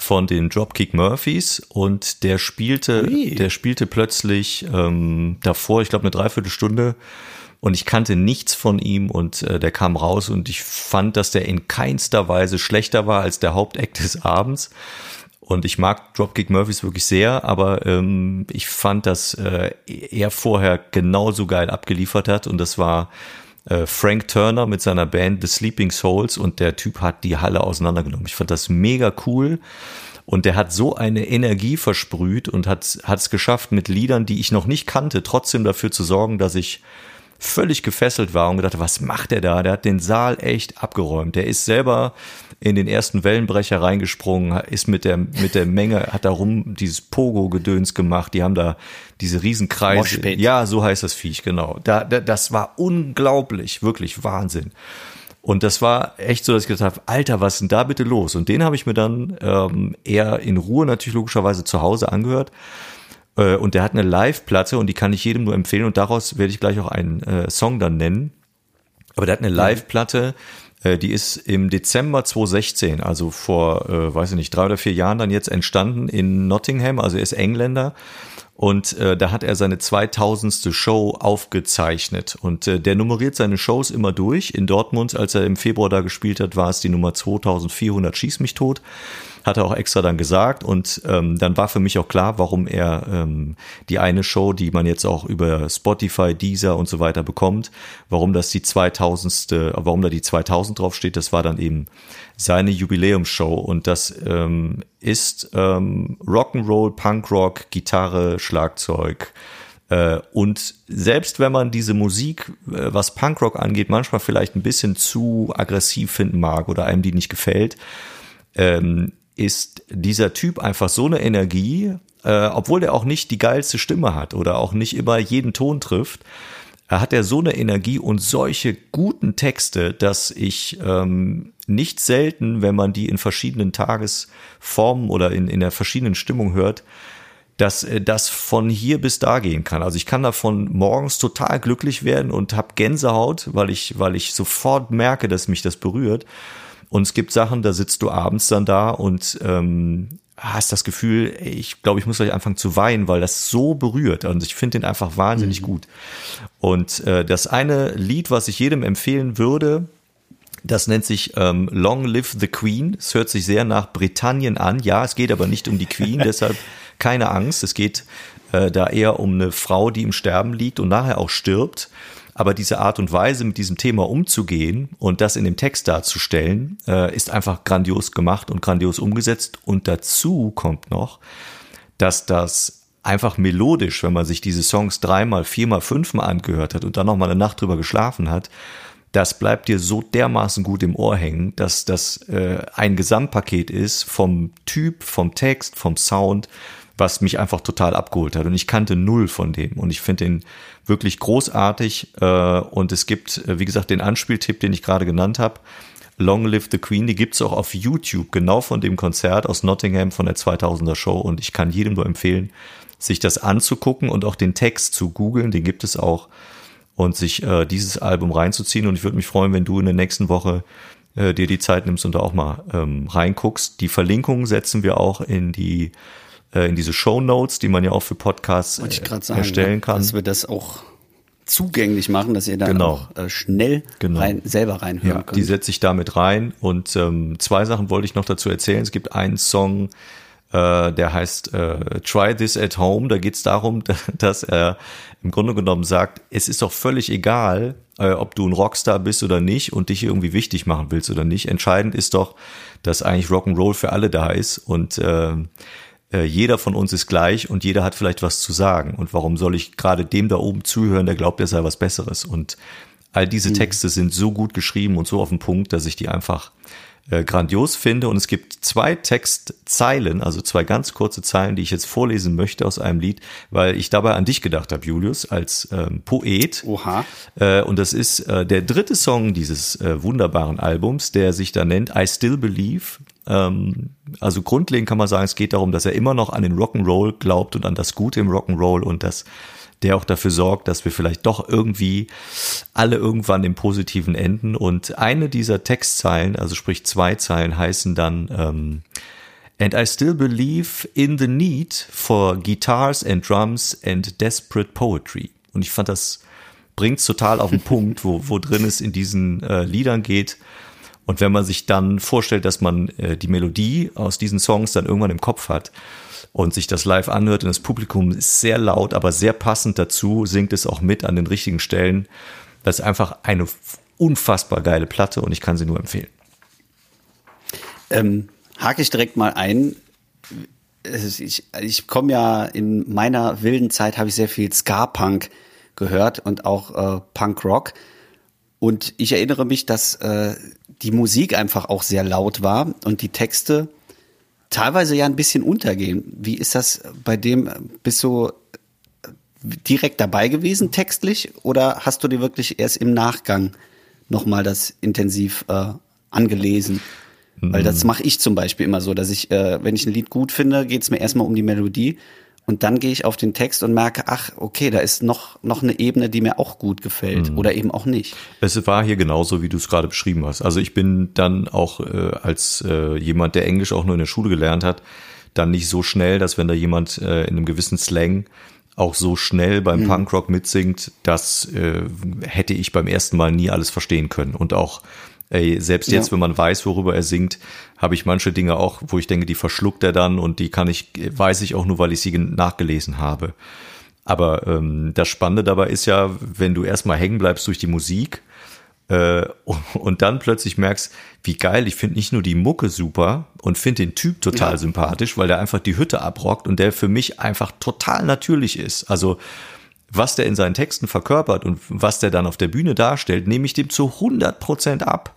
von den Dropkick Murphys und der spielte, Ui. der spielte plötzlich ähm, davor, ich glaube, eine Dreiviertelstunde und ich kannte nichts von ihm und äh, der kam raus und ich fand, dass der in keinster Weise schlechter war als der Haupteck des Abends. Und ich mag Dropkick Murphys wirklich sehr, aber ähm, ich fand, dass äh, er vorher genauso geil abgeliefert hat. Und das war äh, Frank Turner mit seiner Band The Sleeping Souls. Und der Typ hat die Halle auseinandergenommen. Ich fand das mega cool. Und der hat so eine Energie versprüht und hat hat es geschafft mit Liedern, die ich noch nicht kannte, trotzdem dafür zu sorgen, dass ich völlig gefesselt war und gedacht, was macht der da? Der hat den Saal echt abgeräumt. Der ist selber in den ersten Wellenbrecher reingesprungen, ist mit der, mit der Menge, hat da rum dieses Pogo-Gedöns gemacht. Die haben da diese Riesenkreise. Moshpit. Ja, so heißt das Viech, genau. Da, da, das war unglaublich, wirklich Wahnsinn. Und das war echt so, dass ich gedacht habe, Alter, was ist denn da bitte los? Und den habe ich mir dann ähm, eher in Ruhe natürlich logischerweise zu Hause angehört. Äh, und der hat eine Live-Platte und die kann ich jedem nur empfehlen. Und daraus werde ich gleich auch einen äh, Song dann nennen. Aber der hat eine Live-Platte, äh, die ist im Dezember 2016, also vor, äh, weiß ich nicht, drei oder vier Jahren dann jetzt entstanden in Nottingham. Also er ist Engländer und äh, da hat er seine 2000. Show aufgezeichnet. Und äh, der nummeriert seine Shows immer durch. In Dortmund, als er im Februar da gespielt hat, war es die Nummer 2400 Schieß mich tot hat er auch extra dann gesagt und ähm, dann war für mich auch klar, warum er ähm, die eine Show, die man jetzt auch über Spotify, Deezer und so weiter bekommt, warum das die 2000. warum da die 2000 drauf steht, das war dann eben seine Jubiläumsshow und das ähm, ist ähm, Rock'n'Roll, Punkrock, Gitarre, Schlagzeug, äh, und selbst wenn man diese Musik, äh, was Punkrock angeht, manchmal vielleicht ein bisschen zu aggressiv finden mag oder einem die nicht gefällt, ähm, ist dieser Typ einfach so eine Energie, äh, obwohl der auch nicht die geilste Stimme hat oder auch nicht immer jeden Ton trifft, hat er so eine Energie und solche guten Texte, dass ich ähm, nicht selten, wenn man die in verschiedenen Tagesformen oder in, in der verschiedenen Stimmung hört, dass äh, das von hier bis da gehen kann. Also ich kann davon morgens total glücklich werden und habe Gänsehaut, weil ich, weil ich sofort merke, dass mich das berührt. Und es gibt Sachen, da sitzt du abends dann da und ähm, hast das Gefühl, ich glaube, ich muss gleich anfangen zu weinen, weil das so berührt. Und ich finde den einfach wahnsinnig mhm. gut. Und äh, das eine Lied, was ich jedem empfehlen würde, das nennt sich ähm, Long Live the Queen. Es hört sich sehr nach Britannien an. Ja, es geht aber nicht um die Queen, deshalb keine Angst. Es geht äh, da eher um eine Frau, die im Sterben liegt und nachher auch stirbt. Aber diese Art und Weise, mit diesem Thema umzugehen und das in dem Text darzustellen, äh, ist einfach grandios gemacht und grandios umgesetzt. Und dazu kommt noch, dass das einfach melodisch, wenn man sich diese Songs dreimal, viermal, fünfmal angehört hat und dann noch mal eine Nacht drüber geschlafen hat, das bleibt dir so dermaßen gut im Ohr hängen, dass das äh, ein Gesamtpaket ist vom Typ, vom Text, vom Sound, was mich einfach total abgeholt hat. Und ich kannte null von dem. Und ich finde den wirklich großartig. Äh, und es gibt, äh, wie gesagt, den Anspieltipp, den ich gerade genannt habe. Long Live the Queen, die gibt's auch auf YouTube, genau von dem Konzert aus Nottingham von der 2000er Show. Und ich kann jedem nur empfehlen, sich das anzugucken und auch den Text zu googeln, den gibt es auch. Und sich äh, dieses Album reinzuziehen. Und ich würde mich freuen, wenn du in der nächsten Woche äh, dir die Zeit nimmst und da auch mal ähm, reinguckst. Die Verlinkungen setzen wir auch in die äh, in diese Show Notes, die man ja auch für Podcasts äh, erstellen kann. Dass wir das auch zugänglich machen, dass ihr da genau. auch äh, schnell genau. rein, selber reinhören ja, könnt. Die setze ich damit rein. Und ähm, zwei Sachen wollte ich noch dazu erzählen. Es gibt einen Song, äh, der heißt äh, Try This at Home. Da geht es darum, dass er im Grunde genommen sagt, es ist doch völlig egal, äh, ob du ein Rockstar bist oder nicht und dich irgendwie wichtig machen willst oder nicht. Entscheidend ist doch, dass eigentlich Rock'n'Roll für alle da ist und äh, äh, jeder von uns ist gleich und jeder hat vielleicht was zu sagen. Und warum soll ich gerade dem da oben zuhören, der glaubt, er sei was Besseres? Und all diese mhm. Texte sind so gut geschrieben und so auf den Punkt, dass ich die einfach äh, grandios finde. Und es gibt zwei Textzeilen, also zwei ganz kurze Zeilen, die ich jetzt vorlesen möchte aus einem Lied, weil ich dabei an dich gedacht habe, Julius, als ähm, Poet. Oha. Äh, und das ist äh, der dritte Song dieses äh, wunderbaren Albums, der sich da nennt I Still Believe. Ähm, also grundlegend kann man sagen, es geht darum, dass er immer noch an den Rock'n'Roll glaubt und an das Gute im Rock'n'Roll und dass der auch dafür sorgt, dass wir vielleicht doch irgendwie alle irgendwann im Positiven enden. Und eine dieser Textzeilen, also sprich zwei Zeilen, heißen dann ähm, And I still believe in the need for guitars and drums and desperate poetry. Und ich fand, das bringt total auf den Punkt, wo, wo drin es in diesen äh, Liedern geht. Und wenn man sich dann vorstellt, dass man äh, die Melodie aus diesen Songs dann irgendwann im Kopf hat und sich das live anhört und das Publikum ist sehr laut, aber sehr passend dazu, singt es auch mit an den richtigen Stellen. Das ist einfach eine unfassbar geile Platte und ich kann sie nur empfehlen. Ähm, hake ich direkt mal ein. Ich, ich komme ja in meiner wilden Zeit habe ich sehr viel Ska-Punk gehört und auch äh, Punkrock. Und ich erinnere mich, dass äh, die Musik einfach auch sehr laut war und die Texte teilweise ja ein bisschen untergehen. Wie ist das bei dem? Bist du direkt dabei gewesen textlich oder hast du dir wirklich erst im Nachgang nochmal das intensiv äh, angelesen? Weil das mhm. mache ich zum Beispiel immer so, dass ich, äh, wenn ich ein Lied gut finde, geht es mir erstmal um die Melodie und dann gehe ich auf den Text und merke, ach, okay, da ist noch, noch eine Ebene, die mir auch gut gefällt mhm. oder eben auch nicht. Es war hier genauso, wie du es gerade beschrieben hast. Also ich bin dann auch äh, als äh, jemand, der Englisch auch nur in der Schule gelernt hat, dann nicht so schnell, dass wenn da jemand äh, in einem gewissen Slang auch so schnell beim mhm. Punkrock mitsingt, das äh, hätte ich beim ersten Mal nie alles verstehen können. Und auch ey, selbst jetzt, ja. wenn man weiß, worüber er singt, habe ich manche Dinge auch, wo ich denke, die verschluckt er dann und die kann ich, weiß ich auch nur, weil ich sie nachgelesen habe. Aber ähm, das Spannende dabei ist ja, wenn du erstmal hängen bleibst durch die Musik äh, und dann plötzlich merkst, wie geil, ich finde nicht nur die Mucke super und finde den Typ total ja. sympathisch, weil der einfach die Hütte abrockt und der für mich einfach total natürlich ist. Also was der in seinen Texten verkörpert und was der dann auf der Bühne darstellt, nehme ich dem zu 100 Prozent ab.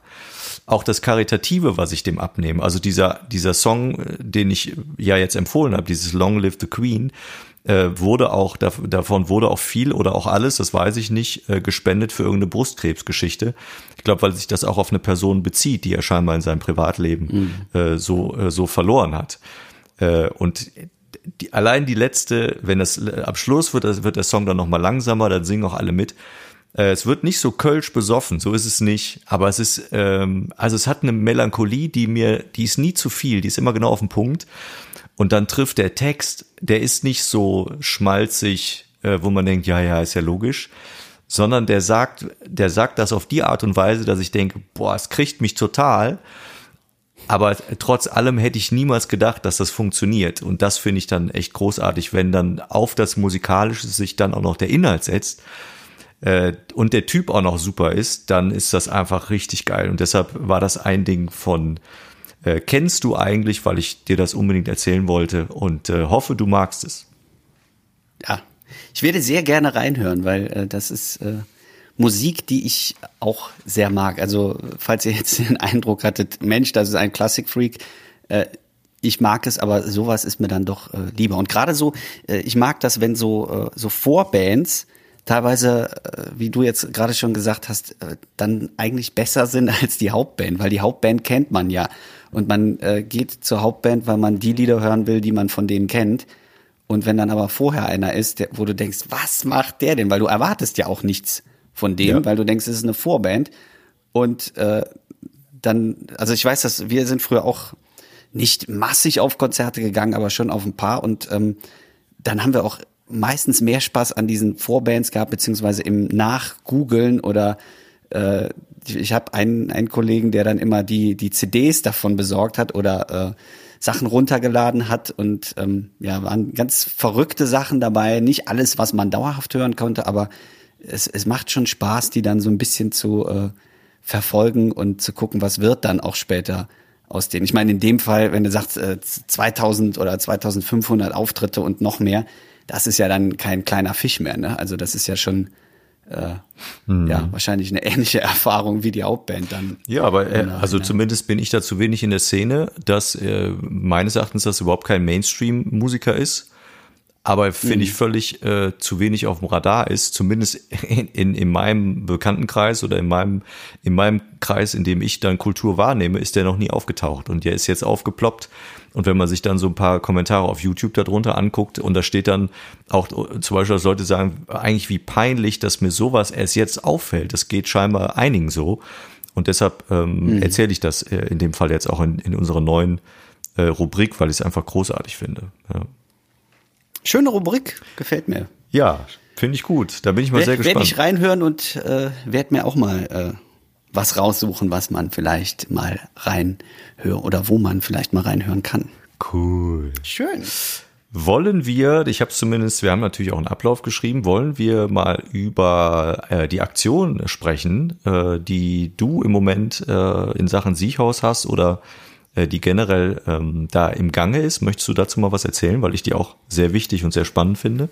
Auch das Karitative, was ich dem abnehme. Also dieser, dieser Song, äh, den ich ja jetzt empfohlen habe, dieses Long Live the Queen, äh, wurde auch, davon wurde auch viel oder auch alles, das weiß ich nicht, äh, gespendet für irgendeine Brustkrebsgeschichte. Ich glaube, weil sich das auch auf eine Person bezieht, die er scheinbar in seinem Privatleben mhm. äh, so, äh, so verloren hat. Äh, und die, allein die letzte, wenn das äh, am Schluss wird, wird der Song dann nochmal langsamer, dann singen auch alle mit. Äh, es wird nicht so kölsch besoffen, so ist es nicht. Aber es ist, ähm, also es hat eine Melancholie, die mir, die ist nie zu viel, die ist immer genau auf den Punkt. Und dann trifft der Text, der ist nicht so schmalzig, äh, wo man denkt, ja, ja, ist ja logisch, sondern der sagt, der sagt das auf die Art und Weise, dass ich denke, boah, es kriegt mich total. Aber trotz allem hätte ich niemals gedacht, dass das funktioniert. Und das finde ich dann echt großartig, wenn dann auf das Musikalische sich dann auch noch der Inhalt setzt äh, und der Typ auch noch super ist, dann ist das einfach richtig geil. Und deshalb war das ein Ding von äh, kennst du eigentlich, weil ich dir das unbedingt erzählen wollte und äh, hoffe, du magst es. Ja, ich werde sehr gerne reinhören, weil äh, das ist äh, Musik, die ich auch sehr mag. Also falls ihr jetzt den Eindruck hattet, Mensch, das ist ein Classic Freak, äh, ich mag es, aber sowas ist mir dann doch äh, lieber. Und gerade so, äh, ich mag das, wenn so, äh, so Vorbands teilweise, äh, wie du jetzt gerade schon gesagt hast, äh, dann eigentlich besser sind als die Hauptband, weil die Hauptband kennt man ja. Und man äh, geht zur Hauptband, weil man die Lieder hören will, die man von denen kennt. Und wenn dann aber vorher einer ist, der, wo du denkst, was macht der denn? Weil du erwartest ja auch nichts von dem, ja. weil du denkst, es ist eine Vorband. Und äh, dann, also ich weiß, dass wir sind früher auch nicht massig auf Konzerte gegangen, aber schon auf ein paar. Und ähm, dann haben wir auch meistens mehr Spaß an diesen Vorbands gehabt, beziehungsweise im Nachgoogeln oder äh, ich habe einen, einen Kollegen, der dann immer die, die CDs davon besorgt hat oder äh, Sachen runtergeladen hat und ähm, ja, waren ganz verrückte Sachen dabei. Nicht alles, was man dauerhaft hören konnte, aber es, es macht schon Spaß, die dann so ein bisschen zu äh, verfolgen und zu gucken, was wird dann auch später aus denen. Ich meine, in dem Fall, wenn du sagst, äh, 2000 oder 2500 Auftritte und noch mehr, das ist ja dann kein kleiner Fisch mehr. Ne? Also das ist ja schon äh, hm. ja wahrscheinlich eine ähnliche Erfahrung wie die Hauptband dann. Ja, aber äh, also zumindest bin ich da zu wenig in der Szene, dass äh, meines Erachtens das überhaupt kein Mainstream-Musiker ist aber finde mhm. ich völlig äh, zu wenig auf dem Radar ist, zumindest in, in, in meinem Bekanntenkreis oder in meinem, in meinem Kreis, in dem ich dann Kultur wahrnehme, ist der noch nie aufgetaucht und der ist jetzt aufgeploppt. Und wenn man sich dann so ein paar Kommentare auf YouTube darunter anguckt und da steht dann auch zum Beispiel, dass Leute sagen, eigentlich wie peinlich, dass mir sowas erst jetzt auffällt. Das geht scheinbar einigen so. Und deshalb ähm, mhm. erzähle ich das äh, in dem Fall jetzt auch in, in unserer neuen äh, Rubrik, weil ich es einfach großartig finde. Ja. Schöne Rubrik, gefällt mir. Ja, finde ich gut. Da bin ich mal werd, sehr gespannt. Werde ich reinhören und äh, werde mir auch mal äh, was raussuchen, was man vielleicht mal reinhören oder wo man vielleicht mal reinhören kann. Cool. Schön. Wollen wir, ich habe zumindest, wir haben natürlich auch einen Ablauf geschrieben, wollen wir mal über äh, die Aktion sprechen, äh, die du im Moment äh, in Sachen Siechhaus hast oder die generell ähm, da im Gange ist. Möchtest du dazu mal was erzählen, weil ich die auch sehr wichtig und sehr spannend finde?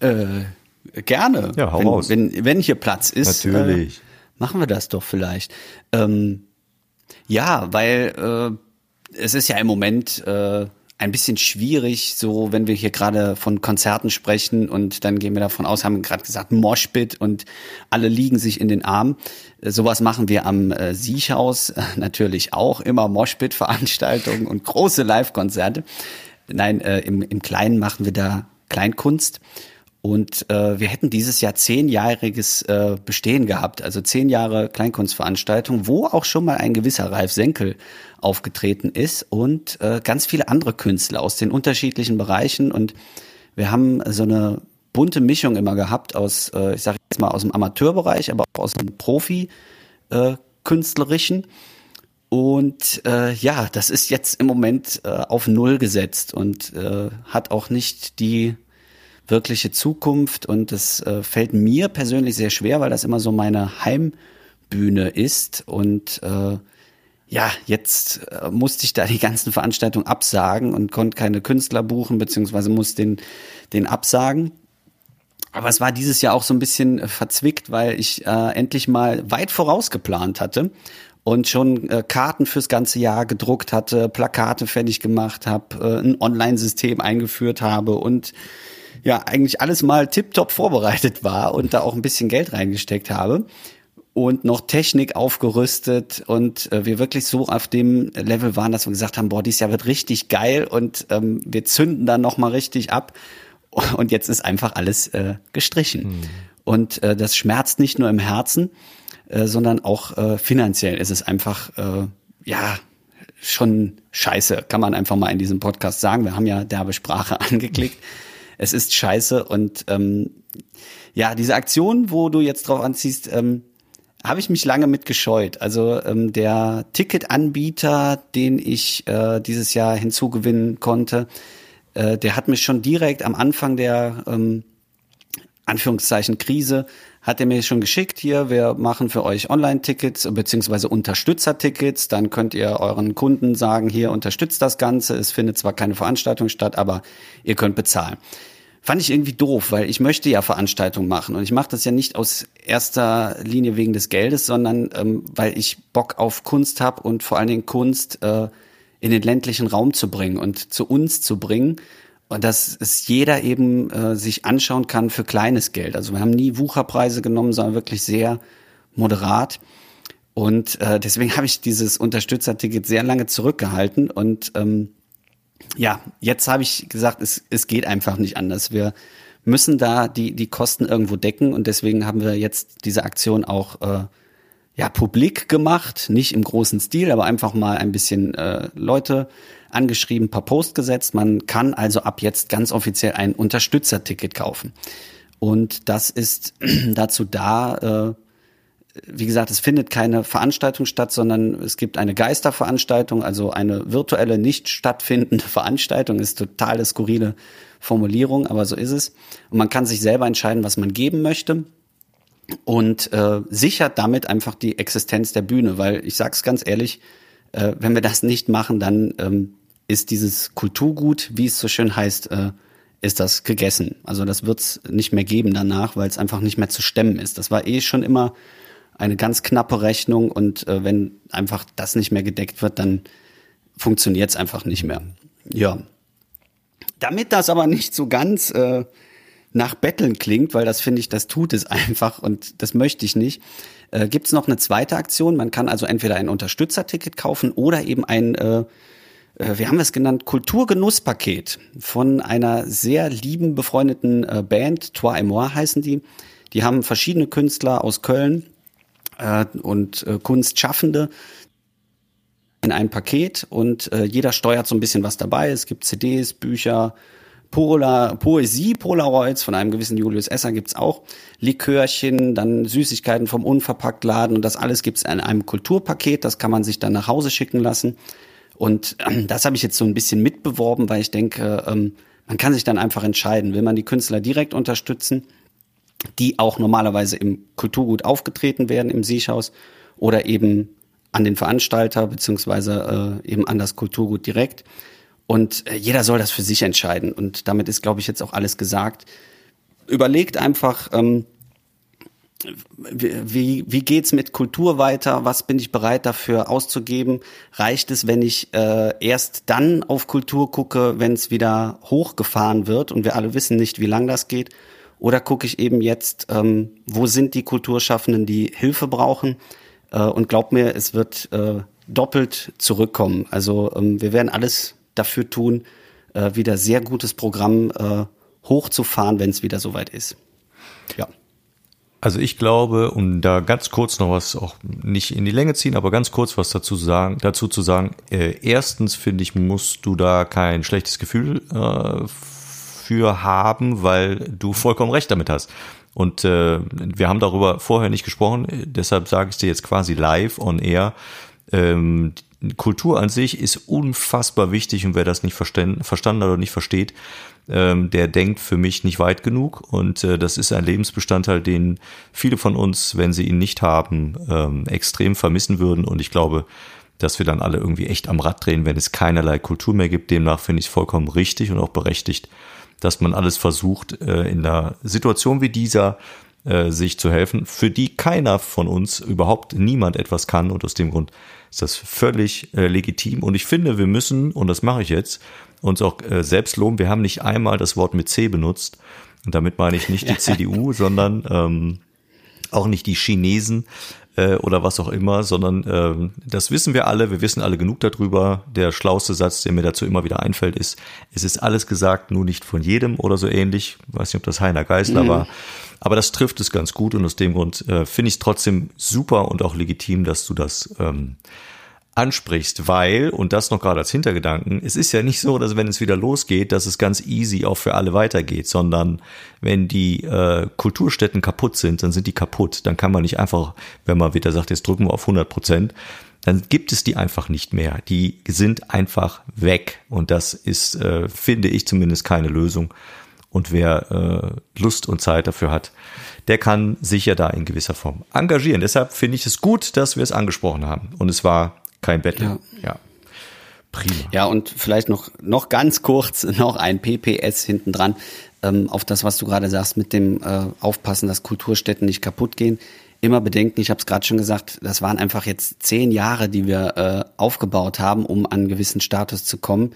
Äh, Gerne. Ja, hau wenn, raus. Wenn, wenn hier Platz ist. Natürlich. Äh, machen wir das doch vielleicht. Ähm, ja, weil äh, es ist ja im Moment äh, ein bisschen schwierig, so wenn wir hier gerade von Konzerten sprechen und dann gehen wir davon aus, haben gerade gesagt, Moshpit und alle liegen sich in den Armen. Äh, sowas machen wir am äh, Siechhaus äh, natürlich auch, immer Moshpit-Veranstaltungen und große Live-Konzerte. Nein, äh, im, im Kleinen machen wir da Kleinkunst. Und äh, wir hätten dieses Jahr zehnjähriges äh, Bestehen gehabt, also zehn Jahre Kleinkunstveranstaltung, wo auch schon mal ein gewisser Ralf Senkel aufgetreten ist und äh, ganz viele andere Künstler aus den unterschiedlichen Bereichen. Und wir haben so eine bunte Mischung immer gehabt aus, äh, ich sage jetzt mal aus dem Amateurbereich, aber auch aus dem Profi-Künstlerischen. Äh, und äh, ja, das ist jetzt im Moment äh, auf Null gesetzt und äh, hat auch nicht die wirkliche Zukunft. Und das äh, fällt mir persönlich sehr schwer, weil das immer so meine Heimbühne ist. Und äh, ja, jetzt äh, musste ich da die ganzen Veranstaltungen absagen und konnte keine Künstler buchen, beziehungsweise muss den, den absagen. Aber es war dieses Jahr auch so ein bisschen äh, verzwickt, weil ich äh, endlich mal weit vorausgeplant hatte und schon äh, Karten fürs ganze Jahr gedruckt hatte, Plakate fertig gemacht habe, äh, ein Online-System eingeführt habe und ja, eigentlich alles mal tiptop vorbereitet war und da auch ein bisschen Geld reingesteckt habe und noch Technik aufgerüstet und äh, wir wirklich so auf dem Level waren, dass wir gesagt haben, boah, dieses Jahr wird richtig geil und ähm, wir zünden dann noch mal richtig ab und jetzt ist einfach alles äh, gestrichen. Mhm. Und äh, das schmerzt nicht nur im Herzen, äh, sondern auch äh, finanziell ist es einfach, äh, ja, schon scheiße, kann man einfach mal in diesem Podcast sagen. Wir haben ja derbe Sprache angeklickt. Es ist scheiße und ähm, ja, diese Aktion, wo du jetzt drauf anziehst, ähm, habe ich mich lange mit gescheut. Also ähm, der Ticketanbieter, den ich äh, dieses Jahr hinzugewinnen konnte, äh, der hat mich schon direkt am Anfang der ähm, Anführungszeichen Krise hat er mir schon geschickt hier, wir machen für euch Online-Tickets beziehungsweise Unterstützer-Tickets, dann könnt ihr euren Kunden sagen, hier unterstützt das Ganze, es findet zwar keine Veranstaltung statt, aber ihr könnt bezahlen. Fand ich irgendwie doof, weil ich möchte ja Veranstaltungen machen. Und ich mache das ja nicht aus erster Linie wegen des Geldes, sondern ähm, weil ich Bock auf Kunst habe und vor allen Dingen Kunst äh, in den ländlichen Raum zu bringen und zu uns zu bringen und dass es jeder eben äh, sich anschauen kann für kleines Geld. Also wir haben nie Wucherpreise genommen, sondern wirklich sehr moderat. Und äh, deswegen habe ich dieses Unterstützerticket sehr lange zurückgehalten. Und ähm, ja, jetzt habe ich gesagt, es, es geht einfach nicht anders. Wir müssen da die, die Kosten irgendwo decken. Und deswegen haben wir jetzt diese Aktion auch äh, ja, publik gemacht. Nicht im großen Stil, aber einfach mal ein bisschen äh, Leute angeschrieben, per Post gesetzt. Man kann also ab jetzt ganz offiziell ein Unterstützerticket kaufen. Und das ist dazu da, äh, wie gesagt, es findet keine Veranstaltung statt, sondern es gibt eine Geisterveranstaltung, also eine virtuelle, nicht stattfindende Veranstaltung. Ist totale skurrile Formulierung, aber so ist es. Und man kann sich selber entscheiden, was man geben möchte und äh, sichert damit einfach die Existenz der Bühne, weil ich sag's ganz ehrlich, äh, wenn wir das nicht machen, dann ähm, ist dieses Kulturgut, wie es so schön heißt, äh, ist das gegessen. Also das wird's nicht mehr geben danach, weil es einfach nicht mehr zu stemmen ist. Das war eh schon immer eine ganz knappe Rechnung und äh, wenn einfach das nicht mehr gedeckt wird, dann funktioniert's einfach nicht mehr. Ja. Damit das aber nicht so ganz äh, nach Betteln klingt, weil das finde ich, das tut es einfach und das möchte ich nicht, äh, gibt es noch eine zweite Aktion. Man kann also entweder ein Unterstützerticket kaufen oder eben ein äh, wir haben es genannt, Kulturgenusspaket von einer sehr lieben, befreundeten äh, Band, Trois et Moi heißen die. Die haben verschiedene Künstler aus Köln äh, und äh, Kunstschaffende in ein Paket und äh, jeder steuert so ein bisschen was dabei. Es gibt CDs, Bücher, Polar, Poesie, Polaroids von einem gewissen Julius Esser gibt's auch, Likörchen, dann Süßigkeiten vom Unverpacktladen und das alles gibt's in einem Kulturpaket, das kann man sich dann nach Hause schicken lassen. Und ähm, das habe ich jetzt so ein bisschen mitbeworben, weil ich denke, ähm, man kann sich dann einfach entscheiden, will man die Künstler direkt unterstützen, die auch normalerweise im Kulturgut aufgetreten werden im Seehaus oder eben an den Veranstalter beziehungsweise äh, eben an das Kulturgut direkt. Und äh, jeder soll das für sich entscheiden. Und damit ist, glaube ich, jetzt auch alles gesagt. überlegt einfach, ähm, wie, wie geht's mit Kultur weiter? Was bin ich bereit dafür auszugeben? Reicht es, wenn ich äh, erst dann auf Kultur gucke, wenn es wieder hochgefahren wird und wir alle wissen nicht, wie lang das geht? Oder gucke ich eben jetzt, ähm, wo sind die Kulturschaffenden, die Hilfe brauchen? Äh, und glaub mir, es wird äh, doppelt zurückkommen. Also ähm, wir werden alles dafür tun, äh, wieder sehr gutes Programm äh, hochzufahren, wenn es wieder soweit ist. Ja. Also ich glaube, um da ganz kurz noch was auch nicht in die Länge ziehen, aber ganz kurz was dazu sagen, dazu zu sagen. Äh, erstens finde ich, musst du da kein schlechtes Gefühl äh, für haben, weil du vollkommen recht damit hast. Und äh, wir haben darüber vorher nicht gesprochen, deshalb sage ich dir jetzt quasi live on air. Ähm, Kultur an sich ist unfassbar wichtig und wer das nicht verstanden, verstanden oder nicht versteht, ähm, der denkt für mich nicht weit genug und äh, das ist ein Lebensbestandteil, den viele von uns, wenn sie ihn nicht haben, ähm, extrem vermissen würden und ich glaube, dass wir dann alle irgendwie echt am Rad drehen, wenn es keinerlei Kultur mehr gibt. Demnach finde ich es vollkommen richtig und auch berechtigt, dass man alles versucht, äh, in einer Situation wie dieser äh, sich zu helfen, für die keiner von uns, überhaupt niemand etwas kann. Und aus dem Grund ist das völlig äh, legitim. Und ich finde, wir müssen, und das mache ich jetzt, uns auch äh, selbst loben. Wir haben nicht einmal das Wort mit C benutzt. Und damit meine ich nicht die CDU, sondern ähm, auch nicht die Chinesen äh, oder was auch immer, sondern äh, das wissen wir alle, wir wissen alle genug darüber. Der schlauste Satz, der mir dazu immer wieder einfällt, ist, es ist alles gesagt, nur nicht von jedem oder so ähnlich. Ich weiß nicht, ob das Heiner Geisler mhm. war. Aber das trifft es ganz gut und aus dem Grund äh, finde ich es trotzdem super und auch legitim, dass du das ähm, ansprichst, weil, und das noch gerade als Hintergedanken, es ist ja nicht so, dass wenn es wieder losgeht, dass es ganz easy auch für alle weitergeht, sondern wenn die äh, Kulturstätten kaputt sind, dann sind die kaputt. Dann kann man nicht einfach, wenn man wieder sagt, jetzt drücken wir auf 100 Prozent, dann gibt es die einfach nicht mehr. Die sind einfach weg. Und das ist, äh, finde ich zumindest, keine Lösung. Und wer äh, Lust und Zeit dafür hat, der kann sich ja da in gewisser Form engagieren. Deshalb finde ich es gut, dass wir es angesprochen haben. Und es war kein Battle. Ja. ja. Prima. Ja, und vielleicht noch, noch ganz kurz noch ein PPS hinten dran ähm, auf das, was du gerade sagst, mit dem äh, Aufpassen, dass Kulturstätten nicht kaputt gehen. Immer bedenken, ich habe es gerade schon gesagt, das waren einfach jetzt zehn Jahre, die wir äh, aufgebaut haben, um an einen gewissen Status zu kommen.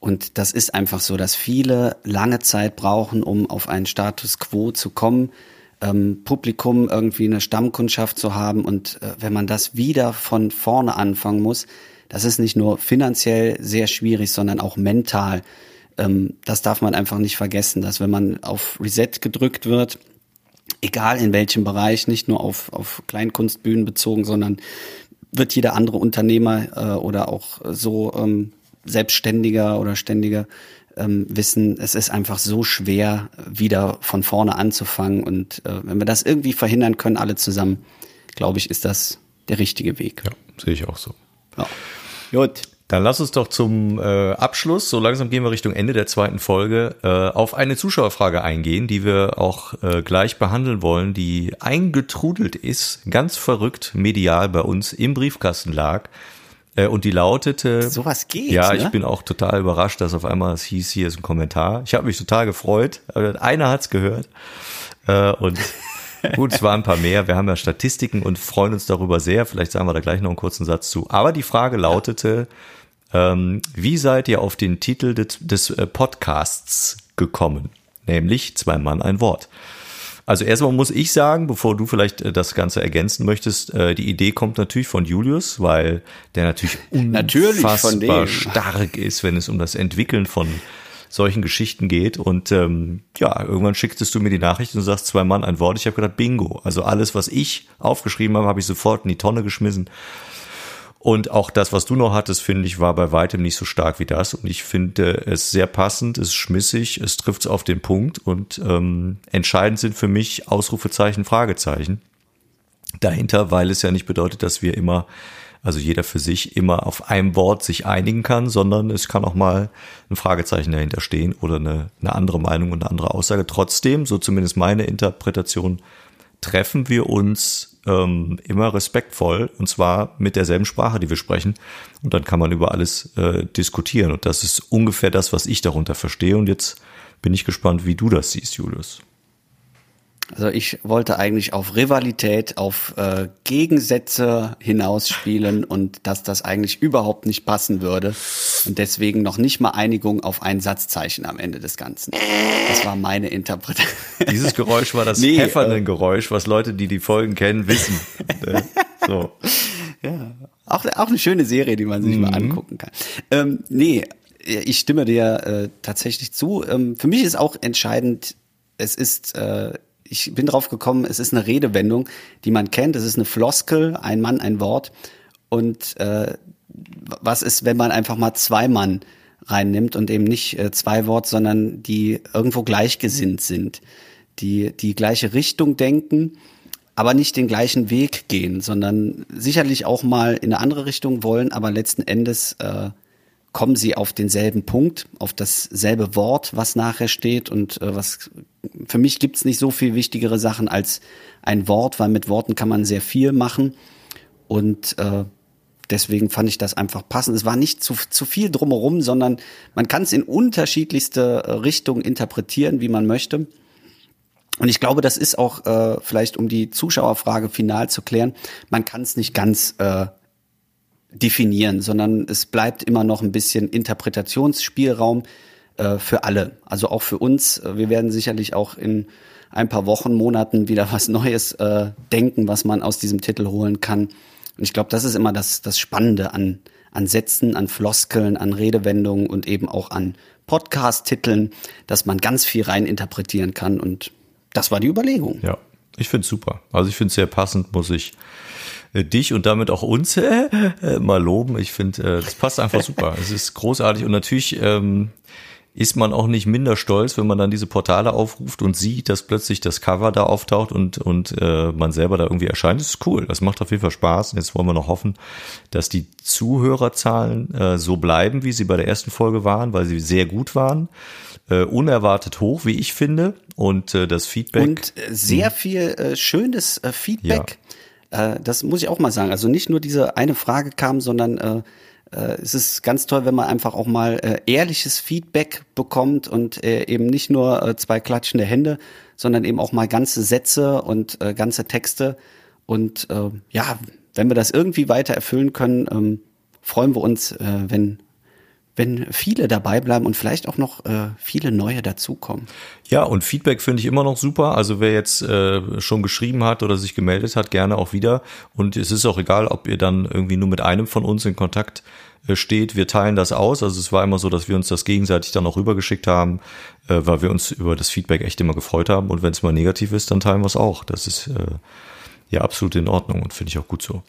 Und das ist einfach so, dass viele lange Zeit brauchen, um auf einen Status quo zu kommen ähm, Publikum irgendwie eine Stammkundschaft zu haben und äh, wenn man das wieder von vorne anfangen muss, das ist nicht nur finanziell sehr schwierig, sondern auch mental. Ähm, das darf man einfach nicht vergessen, dass wenn man auf Reset gedrückt wird, egal in welchem Bereich, nicht nur auf, auf Kleinkunstbühnen bezogen, sondern wird jeder andere Unternehmer äh, oder auch so ähm, Selbstständiger oder Ständiger ähm, wissen, es ist einfach so schwer, wieder von vorne anzufangen. Und äh, wenn wir das irgendwie verhindern können, alle zusammen, glaube ich, ist das der richtige Weg. Ja, sehe ich auch so. Ja. Gut. Dann lass uns doch zum äh, Abschluss, so langsam gehen wir Richtung Ende der zweiten Folge, äh, auf eine Zuschauerfrage eingehen, die wir auch äh, gleich behandeln wollen, die eingetrudelt ist, ganz verrückt medial bei uns im Briefkasten lag. Äh, und die lautete. Sowas geht. Ja, ne? ich bin auch total überrascht, dass auf einmal es hieß, hier ist ein Kommentar. Ich habe mich total gefreut. Einer hat's gehört. Äh, und gut, es waren ein paar mehr. Wir haben ja Statistiken und freuen uns darüber sehr. Vielleicht sagen wir da gleich noch einen kurzen Satz zu. Aber die Frage lautete, ähm, wie seid ihr auf den Titel des, des äh, Podcasts gekommen? Nämlich zwei Mann, ein Wort. Also erstmal muss ich sagen, bevor du vielleicht äh, das Ganze ergänzen möchtest, äh, die Idee kommt natürlich von Julius, weil der natürlich unfassbar natürlich stark ist, wenn es um das Entwickeln von solchen Geschichten geht. Und ähm, ja, irgendwann schicktest du mir die Nachricht und sagst zwei Mann ein Wort. Ich habe gedacht, Bingo. Also alles, was ich aufgeschrieben habe, habe ich sofort in die Tonne geschmissen. Und auch das, was du noch hattest, finde ich, war bei weitem nicht so stark wie das. Und ich finde es sehr passend, es ist schmissig, es trifft es auf den Punkt. Und ähm, entscheidend sind für mich Ausrufezeichen, Fragezeichen dahinter, weil es ja nicht bedeutet, dass wir immer, also jeder für sich immer auf einem Wort sich einigen kann, sondern es kann auch mal ein Fragezeichen dahinter stehen oder eine, eine andere Meinung und eine andere Aussage. Trotzdem, so zumindest meine Interpretation, treffen wir uns ähm, immer respektvoll und zwar mit derselben Sprache, die wir sprechen. Und dann kann man über alles äh, diskutieren. Und das ist ungefähr das, was ich darunter verstehe. Und jetzt bin ich gespannt, wie du das siehst, Julius. Also ich wollte eigentlich auf Rivalität, auf äh, Gegensätze hinausspielen und dass das eigentlich überhaupt nicht passen würde. Und deswegen noch nicht mal Einigung auf ein Satzzeichen am Ende des Ganzen. Das war meine Interpretation. Dieses Geräusch war das nee, äh, Geräusch, was Leute, die die Folgen kennen, wissen. So. Ja, auch, auch eine schöne Serie, die man sich mhm. mal angucken kann. Ähm, nee, ich stimme dir äh, tatsächlich zu. Ähm, für mich ist auch entscheidend, es ist äh, ich bin drauf gekommen, es ist eine Redewendung, die man kennt. Es ist eine Floskel, ein Mann, ein Wort. Und äh, was ist, wenn man einfach mal zwei Mann reinnimmt und eben nicht äh, zwei Wort, sondern die irgendwo gleichgesinnt sind, die die gleiche Richtung denken, aber nicht den gleichen Weg gehen, sondern sicherlich auch mal in eine andere Richtung wollen, aber letzten Endes äh, kommen sie auf denselben Punkt, auf dasselbe Wort, was nachher steht und äh, was für mich gibt's nicht so viel wichtigere Sachen als ein Wort, weil mit Worten kann man sehr viel machen und äh, deswegen fand ich das einfach passend. Es war nicht zu, zu viel drumherum, sondern man kann es in unterschiedlichste äh, Richtungen interpretieren, wie man möchte. Und ich glaube, das ist auch äh, vielleicht, um die Zuschauerfrage final zu klären, man kann es nicht ganz äh, definieren, sondern es bleibt immer noch ein bisschen Interpretationsspielraum äh, für alle. Also auch für uns. Wir werden sicherlich auch in ein paar Wochen, Monaten wieder was Neues äh, denken, was man aus diesem Titel holen kann. Und ich glaube, das ist immer das, das Spannende an, an Sätzen, an Floskeln, an Redewendungen und eben auch an Podcast-Titeln, dass man ganz viel rein interpretieren kann. Und das war die Überlegung. Ja, ich finde es super. Also ich finde es sehr passend, muss ich äh, dich und damit auch uns äh, äh, mal loben. Ich finde, äh, das passt einfach super. Es ist großartig und natürlich ähm, ist man auch nicht minder stolz, wenn man dann diese Portale aufruft und sieht, dass plötzlich das Cover da auftaucht und, und äh, man selber da irgendwie erscheint. Das ist cool. Das macht auf jeden Fall Spaß. Und jetzt wollen wir noch hoffen, dass die Zuhörerzahlen äh, so bleiben, wie sie bei der ersten Folge waren, weil sie sehr gut waren. Äh, unerwartet hoch, wie ich finde. Und äh, das Feedback. Und äh, sehr viel äh, schönes äh, Feedback. Ja äh, das muss ich auch mal sagen. Also nicht nur diese eine Frage kam, sondern äh, äh, es ist ganz toll, wenn man einfach auch mal äh, ehrliches Feedback bekommt und äh, eben nicht nur äh, zwei klatschende Hände, sondern eben auch mal ganze Sätze und äh, ganze Texte. Und äh, ja, wenn wir das irgendwie weiter erfüllen können, ähm, freuen wir uns, äh, wenn wenn viele dabei bleiben und vielleicht auch noch äh, viele neue dazukommen. Ja, und Feedback finde ich immer noch super. Also wer jetzt äh, schon geschrieben hat oder sich gemeldet hat, gerne auch wieder. Und es ist auch egal, ob ihr dann irgendwie nur mit einem von uns in Kontakt äh, steht. Wir teilen das aus. Also es war immer so, dass wir uns das gegenseitig dann auch rübergeschickt haben, äh, weil wir uns über das Feedback echt immer gefreut haben. Und wenn es mal negativ ist, dann teilen wir es auch. Das ist äh, ja absolut in Ordnung und finde ich auch gut so.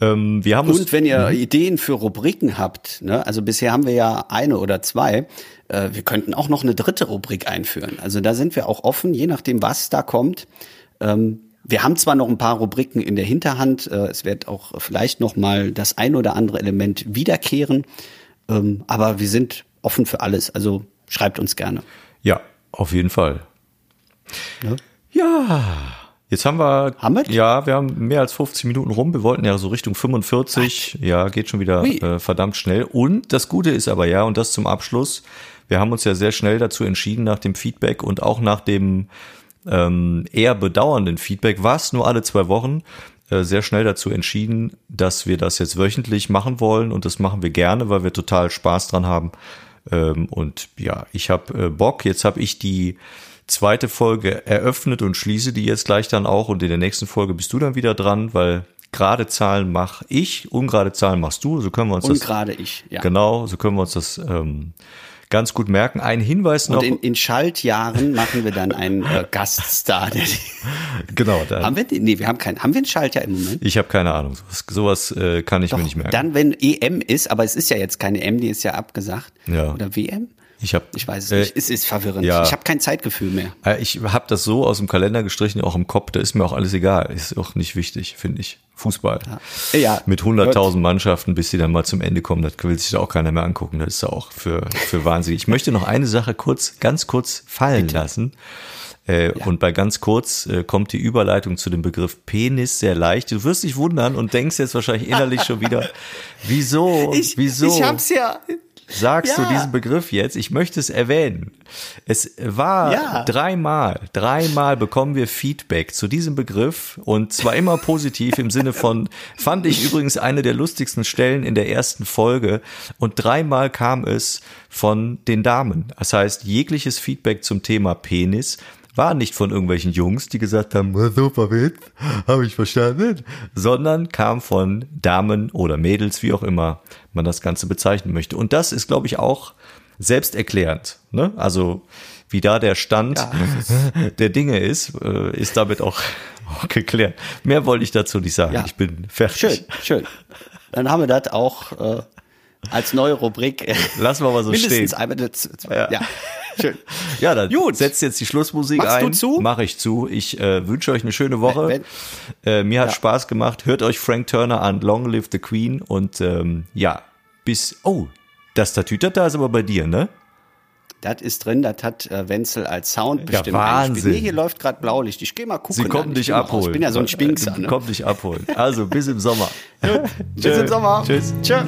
Ähm, wir haben und wenn ihr mhm. Ideen für Rubriken habt, ne, also bisher haben wir ja eine oder zwei, äh, wir könnten auch noch eine dritte Rubrik einführen. Also da sind wir auch offen, je nachdem, was da kommt. Ähm, wir haben zwar noch ein paar Rubriken in der Hinterhand, äh, es wird auch vielleicht noch mal das ein oder andere Element wiederkehren, ähm, aber wir sind offen für alles. Also schreibt uns gerne. Ja, auf jeden Fall. Ja. ja. Jetzt haben wir, haben wir? Ja, wir haben mehr als 50 Minuten rum. Wir wollten ja so Richtung 45. Ach. Ja, geht schon wieder äh, verdammt schnell. Und das Gute ist aber ja, und das zum Abschluss, wir haben uns ja sehr schnell dazu entschieden, nach dem Feedback und auch nach dem ähm, eher bedauernden Feedback, was nur alle zwei Wochen, äh, sehr schnell dazu entschieden, dass wir das jetzt wöchentlich machen wollen. Und das machen wir gerne, weil wir total Spaß dran haben. Ähm, und ja, ich habe äh, Bock. Jetzt habe ich die zweite Folge eröffnet und schließe die jetzt gleich dann auch und in der nächsten Folge bist du dann wieder dran, weil gerade Zahlen mache ich, ungerade Zahlen machst du, so können wir uns ungerade das. ich, ja. Genau, so können wir uns das ähm, ganz gut merken. Ein Hinweis noch. Und in, in Schaltjahren machen wir dann einen äh, Gaststar. Genau. Dann. Haben wir, nee, wir haben keinen. Haben wir ein Schaltjahr im Moment? Ich habe keine Ahnung. Sowas, sowas äh, kann ich Doch, mir nicht merken. Dann, wenn EM ist, aber es ist ja jetzt keine M, die ist ja abgesagt. Ja. Oder WM? Ich habe, ich weiß es äh, nicht. Es ist verwirrend. Ja. Ich habe kein Zeitgefühl mehr. Äh, ich habe das so aus dem Kalender gestrichen, auch im Kopf. Da ist mir auch alles egal. Ist auch nicht wichtig, finde ich. Fußball. Ja. ja. Mit 100.000 Mannschaften, bis sie dann mal zum Ende kommen. Das will sich da auch keiner mehr angucken. Das ist auch für für wahnsinnig. Ich möchte noch eine Sache kurz, ganz kurz fallen Bitte. lassen. Äh, ja. Und bei ganz kurz äh, kommt die Überleitung zu dem Begriff Penis sehr leicht. Du wirst dich wundern und denkst jetzt wahrscheinlich innerlich schon wieder, wieso, ich, wieso? Ich hab's ja, sagst ja. du diesen Begriff jetzt? Ich möchte es erwähnen. Es war ja. dreimal, dreimal bekommen wir Feedback zu diesem Begriff und zwar immer positiv im Sinne von, fand ich übrigens eine der lustigsten Stellen in der ersten Folge und dreimal kam es von den Damen. Das heißt, jegliches Feedback zum Thema Penis war nicht von irgendwelchen Jungs, die gesagt haben, super Witz, habe ich verstanden, sondern kam von Damen oder Mädels, wie auch immer man das Ganze bezeichnen möchte. Und das ist, glaube ich, auch selbsterklärend. Ne? Also wie da der Stand ja, der Dinge ist, äh, ist damit auch, auch geklärt. Mehr wollte ich dazu nicht sagen. Ja. Ich bin fertig. Schön, schön. Dann haben wir das auch äh, als neue Rubrik. Lassen wir mal so mindestens stehen. Einmal, zwei, ja. ja. Schön. Ja, dann Gut. setzt jetzt die Schlussmusik Machst ein. Du zu? Mach ich zu. Ich äh, wünsche euch eine schöne Woche. Wenn, äh, mir hat ja. Spaß gemacht. Hört euch Frank Turner an. Long Live the Queen. Und ähm, ja, bis. Oh, das Tatütata da ist aber bei dir, ne? Das ist drin, das hat äh, Wenzel als Sound bestimmt. Ja, Wahnsinn. Nee, hier läuft gerade Blaulicht. Ich gehe mal gucken. Sie kommen dich abholen. Ich bin ja so ein Spinkser. Ne? Kommt dich abholen. Also bis im Sommer. bis im Sommer. Tschüss. Tschüss.